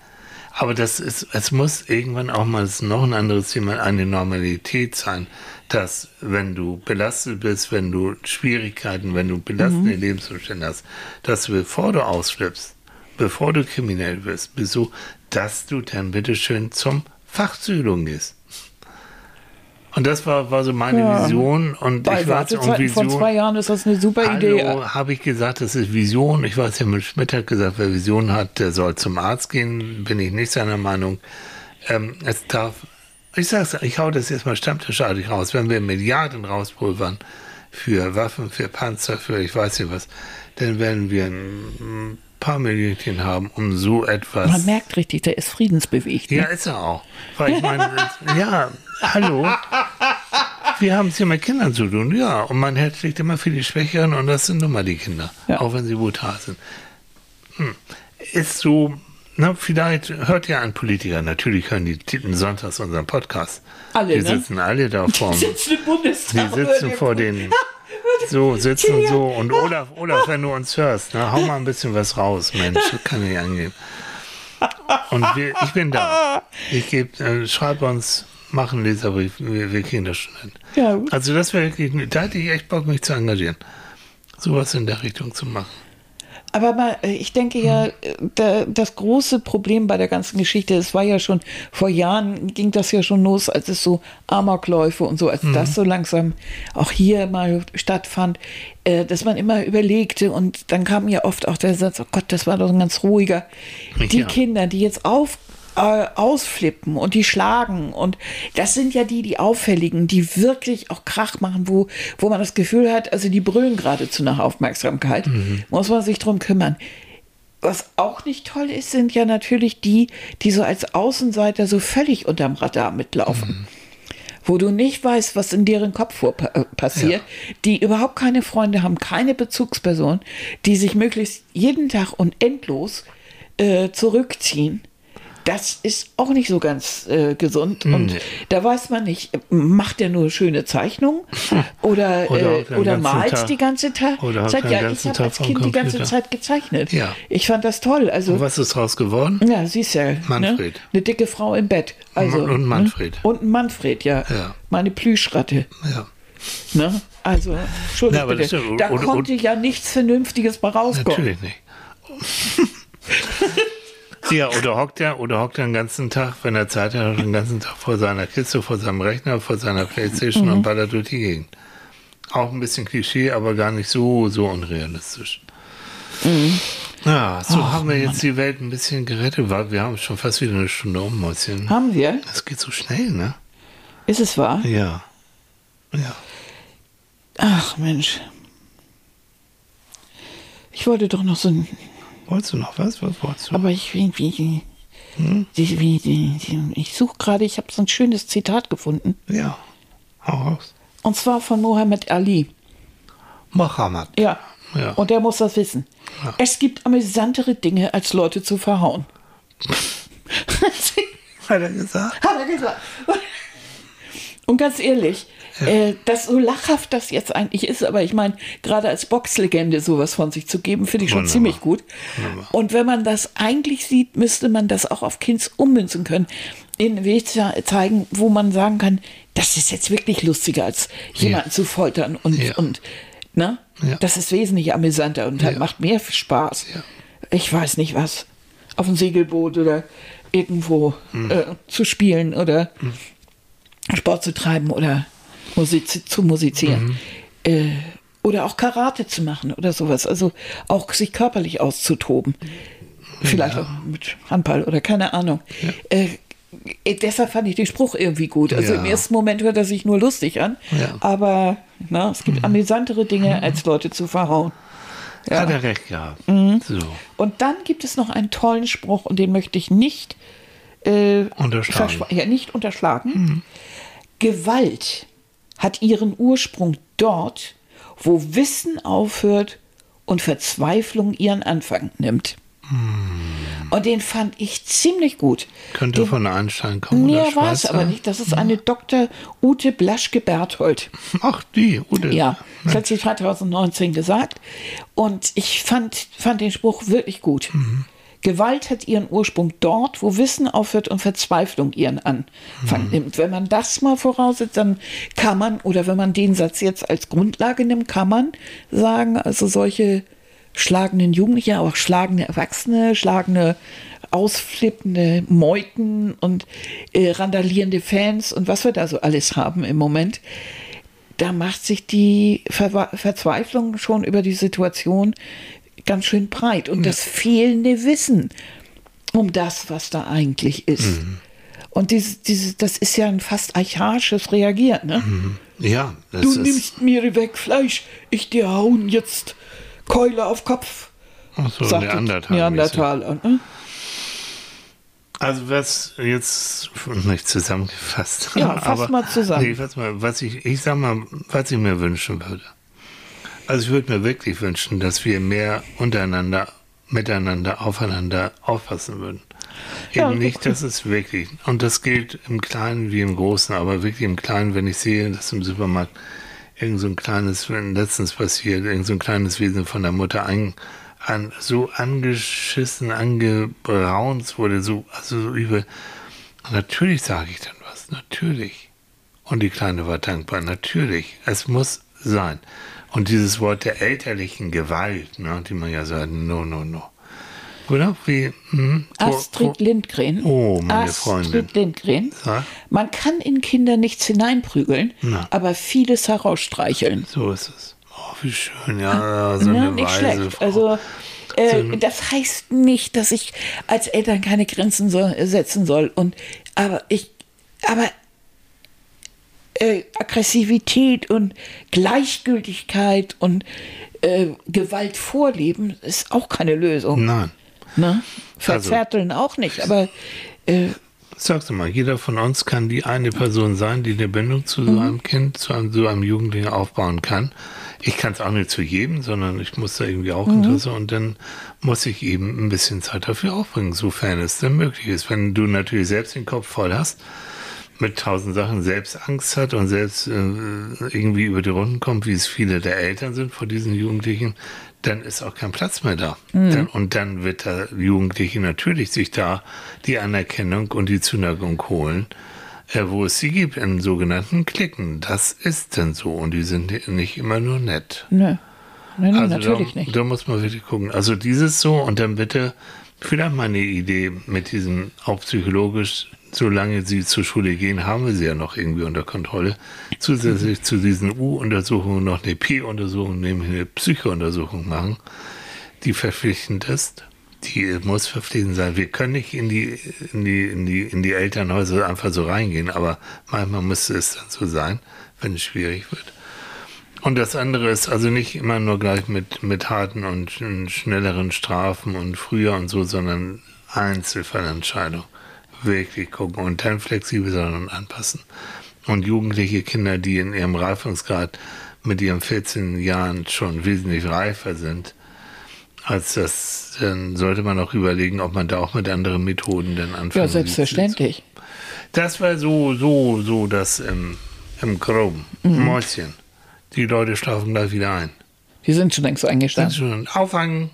Speaker 1: Aber das ist, es muss irgendwann auch mal, das ist noch ein anderes Thema, eine Normalität sein, dass wenn du belastet bist, wenn du Schwierigkeiten, wenn du belastende Lebensumstände hast, dass du, bevor du ausflippst, bevor du kriminell bist, bist dass du dann bitteschön zum Fachpsychologen gehst. Und das war, war so meine
Speaker 2: Ja.
Speaker 1: Vision. Und
Speaker 2: Bei
Speaker 1: ich war Vision.
Speaker 2: zwei Jahren ist das eine super Idee.
Speaker 1: Hallo, habe ich gesagt, das ist Vision. Ich weiß, Herr Schmidt hat gesagt, wer Vision hat, der soll zum Arzt gehen. Bin ich nicht seiner Meinung. Ähm, es darf, ich sag's, ich hau das jetzt mal stammtischartig raus. Wenn wir Milliarden rauspulvern für Waffen, für Panzer, für ich weiß nicht was, dann werden wir ein paar Millionchen haben, um so etwas.
Speaker 2: Man merkt richtig, der ist friedensbewegt. Ne?
Speaker 1: Ja, ist er auch. Weil ich meine, (laughs) ja, hallo. Wir haben es hier mit Kindern zu tun, ja. Und man hält schlicht immer für die Schwächeren und das sind nun mal die Kinder.
Speaker 2: Ja.
Speaker 1: Auch wenn sie brutal sind. Hm. Ist so, na, vielleicht hört ja ein Politiker, natürlich hören die Titen sonntags unseren Podcast.
Speaker 2: Alle,
Speaker 1: Die
Speaker 2: ne?
Speaker 1: sitzen alle da vorm, (laughs)
Speaker 2: sitzen im Bundestag.
Speaker 1: die sitzen vor den, (laughs) (laughs) so, sitzen so. Und Olaf, Olaf, wenn du uns hörst, na, hau mal ein bisschen was raus, Mensch, kann nicht angehen. Und wir, ich bin da. Ich geb, äh, schreib uns, mach einen Leserbrief, wir, wir kriegen das schon hin.
Speaker 2: Ja.
Speaker 1: Also das wäre wirklich, da hätte ich echt Bock, mich zu engagieren. Sowas in der Richtung zu machen.
Speaker 2: Aber mal, äh, ich denke ja, äh, da, das große Problem bei der ganzen Geschichte, es war ja schon, vor Jahren ging das ja schon los, als es so Amokläufe und so, als das so langsam auch hier mal stattfand, äh, dass man immer überlegte und dann kam ja oft auch der Satz, oh Gott, das war doch ein ganz ruhiger. Die
Speaker 1: Ja.
Speaker 2: Kinder, die jetzt auf äh, ausflippen und die schlagen und das sind ja die, die auffälligen, die wirklich auch Krach machen, wo, wo man das Gefühl hat, also die brüllen geradezu nach Aufmerksamkeit, muss man sich drum kümmern. Was auch nicht toll ist, sind ja natürlich die, die so als Außenseiter so völlig unterm Radar mitlaufen. Wo du nicht weißt, was in deren Kopf vor, äh, passiert, die überhaupt keine Freunde haben, keine Bezugsperson, die sich möglichst jeden Tag und endlos äh, zurückziehen. Das ist auch nicht so ganz äh, gesund. Und
Speaker 1: Nee.
Speaker 2: da weiß man nicht, macht er nur schöne Zeichnungen oder,
Speaker 1: Oder
Speaker 2: oder, äh, oder malt
Speaker 1: Tag-
Speaker 2: die ganze Ta
Speaker 1: oder
Speaker 2: Zeit. Ja, ich habe
Speaker 1: Tag
Speaker 2: als Kind die ganze. Zeit gezeichnet.
Speaker 1: Ja.
Speaker 2: Ich fand das toll. Also,
Speaker 1: Und was ist draus geworden?
Speaker 2: ja, siehst ja.
Speaker 1: Manfred.
Speaker 2: Ne? Eine dicke Frau im Bett. Also,
Speaker 1: Und- und Manfred.
Speaker 2: Ne? Und ein Manfred, ja.
Speaker 1: Ja.
Speaker 2: Meine Plüschratte.
Speaker 1: Ja.
Speaker 2: Ne? Also, Entschuldigung,
Speaker 1: Ja,
Speaker 2: da
Speaker 1: Oder-
Speaker 2: konnte ja nichts Vernünftiges bei rauskommen.
Speaker 1: Natürlich nicht. (laughs) Ja, oder hockt er, oder hockt er den ganzen Tag, wenn er Zeit hat, den ganzen Tag vor seiner Kiste, vor seinem Rechner, vor seiner Playstation und ballert durch die Gegend. Auch ein bisschen Klischee, aber gar nicht so, so unrealistisch. Ja, so haben wir jetzt die Welt ein bisschen gerettet, weil wir haben schon fast wieder eine Stunde um, Mäuschen.
Speaker 2: Haben wir?
Speaker 1: Das geht so schnell, ne?
Speaker 2: Ist es wahr?
Speaker 1: Ja. Ja.
Speaker 2: Ach Mensch. Ich wollte doch noch so ein.
Speaker 1: Wolltest du noch was? Was wolltest du?
Speaker 2: Aber ich, die, ich suche gerade, ich habe so ein schönes Zitat gefunden.
Speaker 1: Ja. Hau raus.
Speaker 2: Und zwar von Mohammed Ali.
Speaker 1: Mohammed.
Speaker 2: Ja.
Speaker 1: Ja.
Speaker 2: Und der muss das wissen.
Speaker 1: Ja.
Speaker 2: Es gibt amüsantere Dinge, als Leute zu verhauen. (laughs)
Speaker 1: Hat er gesagt?
Speaker 2: Hat er gesagt. Und ganz ehrlich, äh, das so lachhaft das jetzt eigentlich ist, aber ich meine, gerade als Boxlegende sowas von sich zu geben, finde ich schon
Speaker 1: Wunderbar.
Speaker 2: ziemlich gut.
Speaker 1: Wunderbar.
Speaker 2: Und wenn man das eigentlich sieht, müsste man das auch auf Kinds ummünzen können. In einen Weg ze- zeigen, wo man sagen kann, das ist jetzt wirklich lustiger, als jemanden zu foltern und,
Speaker 1: Ja.
Speaker 2: und ne?
Speaker 1: Ja.
Speaker 2: Das ist wesentlich amüsanter und
Speaker 1: Ja.
Speaker 2: macht mehr Spaß.
Speaker 1: Ja.
Speaker 2: Ich weiß nicht was. Auf dem Segelboot oder irgendwo
Speaker 1: Hm.
Speaker 2: äh, zu spielen oder Sport zu treiben oder Musik zu musizieren. Äh, oder auch Karate zu machen oder sowas. Also auch sich körperlich auszutoben. Vielleicht auch mit Handball oder keine Ahnung. Äh, äh, deshalb fand ich den Spruch irgendwie gut. Also
Speaker 1: Ja.
Speaker 2: im ersten Moment hört er sich nur lustig an.
Speaker 1: Ja.
Speaker 2: Aber na, es gibt amüsantere Dinge, als Leute zu verhauen.
Speaker 1: Hat er recht gehabt. So.
Speaker 2: Und dann gibt es noch einen tollen Spruch und den möchte ich nicht, äh,
Speaker 1: Unterschlagen.
Speaker 2: ja, nicht unterschlagen. Gewalt hat ihren Ursprung dort, wo Wissen aufhört und Verzweiflung ihren Anfang nimmt. Und den fand ich ziemlich gut.
Speaker 1: Könnte
Speaker 2: den,
Speaker 1: von Einstein kommen. oder
Speaker 2: Näher war es aber nicht. Das ist eine Dr. Ute Blaschke-Berthold.
Speaker 1: Ach, die, Ute.
Speaker 2: Ja, das hat sie 2019 gesagt. Und ich fand, fand den Spruch wirklich gut. Gewalt hat ihren Ursprung dort, wo Wissen aufhört und Verzweiflung ihren Anfang nimmt. Wenn man das mal voraussetzt, dann kann man, oder wenn man den Satz jetzt als Grundlage nimmt, kann man sagen, also solche schlagenden Jugendliche, aber auch schlagende Erwachsene, schlagende ausflippende Meuten und äh, randalierende Fans und was wir da so alles haben im Moment da macht sich die Ver Verzweiflung schon über die Situation ganz schön breit und das fehlende Wissen um das, was da eigentlich ist. Und dieses, dieses, das ist ja ein fast archaisches Reagieren. Ne?
Speaker 1: Ja, das
Speaker 2: Du nimmst mir weg Fleisch, ich dir hauen jetzt Keule auf Kopf.
Speaker 1: Ach so,
Speaker 2: sagt
Speaker 1: Neandertal.
Speaker 2: Neandertaler. Ne?
Speaker 1: Also was jetzt nicht zusammengefasst.
Speaker 2: Ja, (laughs) fass mal zusammen.
Speaker 1: Nee, fass mal, was ich, ich sag mal, was ich mir wünschen würde. Also ich würde mir wirklich wünschen, dass wir mehr untereinander, miteinander, aufeinander aufpassen würden.
Speaker 2: Ja,
Speaker 1: Eben nicht, das ist wirklich, und das gilt im Kleinen wie im Großen, aber wirklich im Kleinen, wenn ich sehe, dass im Supermarkt irgend so ein kleines, wenn letztens passiert, irgend so ein kleines Wesen von der Mutter ein, an, so angeschissen, angebraunt wurde, so, also so übel. Natürlich sage ich dann was, natürlich. Und die Kleine war dankbar, natürlich. Es muss sein. Und dieses Wort der elterlichen Gewalt, ne, die man ja sagt, no, no, no. Oder? Wie? Hm?
Speaker 2: Astrid Lindgren.
Speaker 1: Oh, meine
Speaker 2: Astrid
Speaker 1: Freundin.
Speaker 2: Lindgren.
Speaker 1: Ja.
Speaker 2: Man kann in Kinder nichts hineinprügeln,
Speaker 1: Na.
Speaker 2: aber vieles herausstreicheln.
Speaker 1: So ist es. Oh, wie schön, ja, so
Speaker 2: Ja,
Speaker 1: eine
Speaker 2: nicht
Speaker 1: weise
Speaker 2: schlecht.
Speaker 1: Frau.
Speaker 2: Also äh,
Speaker 1: So
Speaker 2: das heißt nicht, dass ich als Eltern keine Grenzen soll, setzen soll. Und aber ich, aber äh, Aggressivität und Gleichgültigkeit und äh, Gewalt vorleben ist auch keine Lösung.
Speaker 1: Nein.
Speaker 2: Ne? Verzärteln auch nicht, aber äh,
Speaker 1: Sagst du mal, jeder von uns kann die eine Person sein, die eine Bindung zu so einem Kind, zu einem, so einem Jugendlichen aufbauen kann. Ich kann es auch nicht zu jedem, sondern ich muss da irgendwie auch Interesse und dann muss ich eben ein bisschen Zeit dafür aufbringen, sofern es denn möglich ist. Wenn du natürlich selbst den Kopf voll hast, mit tausend Sachen selbst Angst hat und selbst äh, irgendwie über die Runden kommt, wie es viele der Eltern sind vor diesen Jugendlichen, dann ist auch kein Platz mehr da. Dann, und dann wird der Jugendliche natürlich sich da die Anerkennung und die Zuneigung holen, äh, wo es sie gibt, in sogenannten Klicken. Das ist denn so und die sind nicht immer nur nett.
Speaker 2: nö. Nein, nein,
Speaker 1: Also
Speaker 2: natürlich
Speaker 1: da,
Speaker 2: nicht.
Speaker 1: Da muss man wirklich gucken. Also dieses so und dann bitte Vielleicht meine Idee mit diesem, auch psychologisch, solange sie zur Schule gehen, haben wir sie ja noch irgendwie unter Kontrolle. Zusätzlich zu diesen U-Untersuchungen noch eine P-Untersuchung, nämlich eine Psychountersuchung machen, die verpflichtend ist. Die muss verpflichtend sein. Wir können nicht in die, in die, in die, in die Elternhäuser einfach so reingehen, aber manchmal müsste es dann so sein, wenn es schwierig wird. Und das andere ist also nicht immer nur gleich mit, mit harten und schnelleren Strafen und früher und so, sondern Einzelfallentscheidung. Wirklich gucken und dann flexibel sein und anpassen. Und jugendliche Kinder, die in ihrem Reifungsgrad mit ihren 14 Jahren schon wesentlich reifer sind, als das, dann sollte man auch überlegen, ob man da auch mit anderen Methoden dann anfangen
Speaker 2: Ja, selbstverständlich.
Speaker 1: Das war so, so, so das im, im Groben. Mhm. Mäuschen. Die Leute schlafen gleich wieder ein.
Speaker 2: Die sind schon längst eingestanden.
Speaker 1: Sind schon auffangen.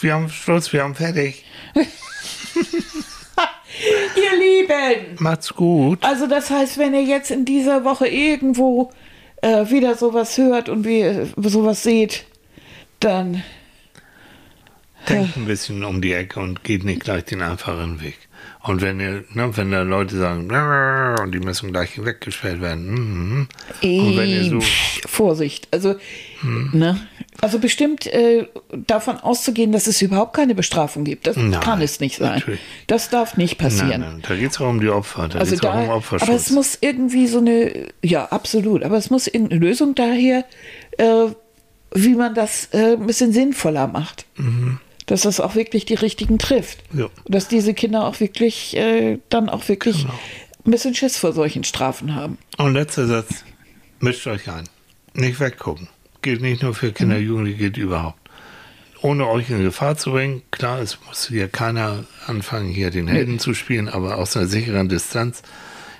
Speaker 1: Wir haben Schluss, wir haben fertig. (laughs) (laughs)
Speaker 2: ihr Lieben!
Speaker 1: Macht's gut.
Speaker 2: Also das heißt, wenn ihr jetzt in dieser Woche irgendwo äh, wieder sowas hört und wie äh, sowas seht, dann
Speaker 1: denkt ein bisschen um die Ecke und geht nicht gleich den einfachen Weg. Und wenn ihr, ne, wenn da Leute sagen, und die müssen gleich weggesperrt werden, mm,
Speaker 2: und wenn ihr so Vorsicht, also hm. ne, also bestimmt äh, davon auszugehen, dass es überhaupt keine Bestrafung gibt, das nein, kann es nicht sein. Natürlich. Das darf nicht passieren. Nein,
Speaker 1: nein, da geht es auch um die Opfer, da
Speaker 2: also auch
Speaker 1: um.
Speaker 2: Aber es muss irgendwie so eine, ja absolut, aber es muss irgendeine Lösung daher, äh, wie man das äh, ein bisschen sinnvoller macht. Mhm dass das auch wirklich die richtigen trifft. Ja. Dass diese Kinder auch wirklich äh, dann auch wirklich genau. ein bisschen Schiss vor solchen Strafen haben.
Speaker 1: Und letzter Satz, mischt euch ein. Nicht weggucken. Geht nicht nur für Kinder, mhm. Jugendliche, geht überhaupt. Ohne euch in Gefahr zu bringen, klar, es muss hier keiner anfangen, hier den Helden mhm. zu spielen, aber aus einer sicheren Distanz,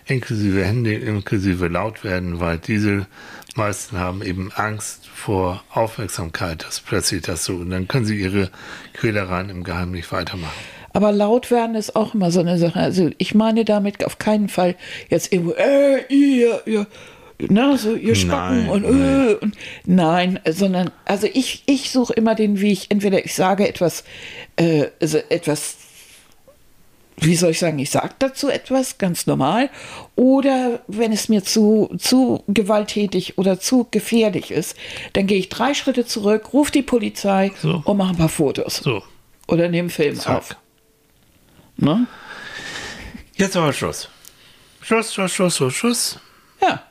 Speaker 1: inklusive Hände, inklusive laut werden, weil diese meisten haben eben Angst vor Aufmerksamkeit, dass plötzlich das so, und dann können sie ihre Quälereien im Geheimen nicht weitermachen.
Speaker 2: Aber laut werden ist auch immer so eine Sache. Also ich meine damit auf keinen Fall jetzt irgendwo, äh, ihr, ihr, na, so ihr Spacken nein, und, äh, nein. und nein, sondern also ich, ich suche immer den Weg, entweder ich sage etwas, äh, also etwas wie soll ich sagen, ich sage dazu etwas, ganz normal. Oder wenn es mir zu, zu gewalttätig oder zu gefährlich ist, dann gehe ich drei Schritte zurück, rufe die Polizei so. und mache ein paar Fotos. So. Oder nehme Film Zack. auf. Ne?
Speaker 1: Jetzt aber Schluss. Schluss, Schluss, Schluss, Schluss, Schluss.
Speaker 2: Ja.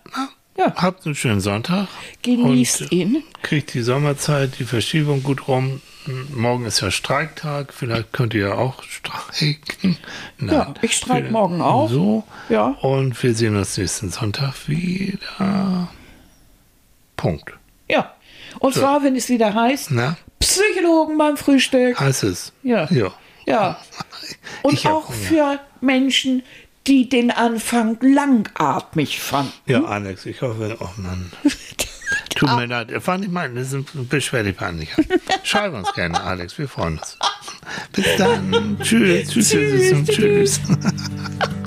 Speaker 1: ja. Habt einen schönen Sonntag.
Speaker 2: Genießt ihn.
Speaker 1: Kriegt die Sommerzeit, die Verschiebung gut rum. Morgen ist ja Streiktag, vielleicht könnt ihr auch streiken.
Speaker 2: Nein, ja, ich streik morgen auch.
Speaker 1: So. Ja. Und wir sehen uns nächsten Sonntag wieder. Punkt.
Speaker 2: Ja. Und so. zwar, wenn es wieder heißt, Na? Psychologen beim Frühstück.
Speaker 1: Heißt es.
Speaker 2: Ja. Ja. ja. (laughs) Und auch für Menschen, die den Anfang langatmig fanden.
Speaker 1: Ja, Alex, ich hoffe, oh Mann. (laughs) Tut mir leid, war nicht mal, das ist ein beschwerlich peinlich. Schreib uns gerne, Alex, wir freuen uns. Bis dann. tschüss, tschüss, tschüss. tschüss. tschüss. (laughs)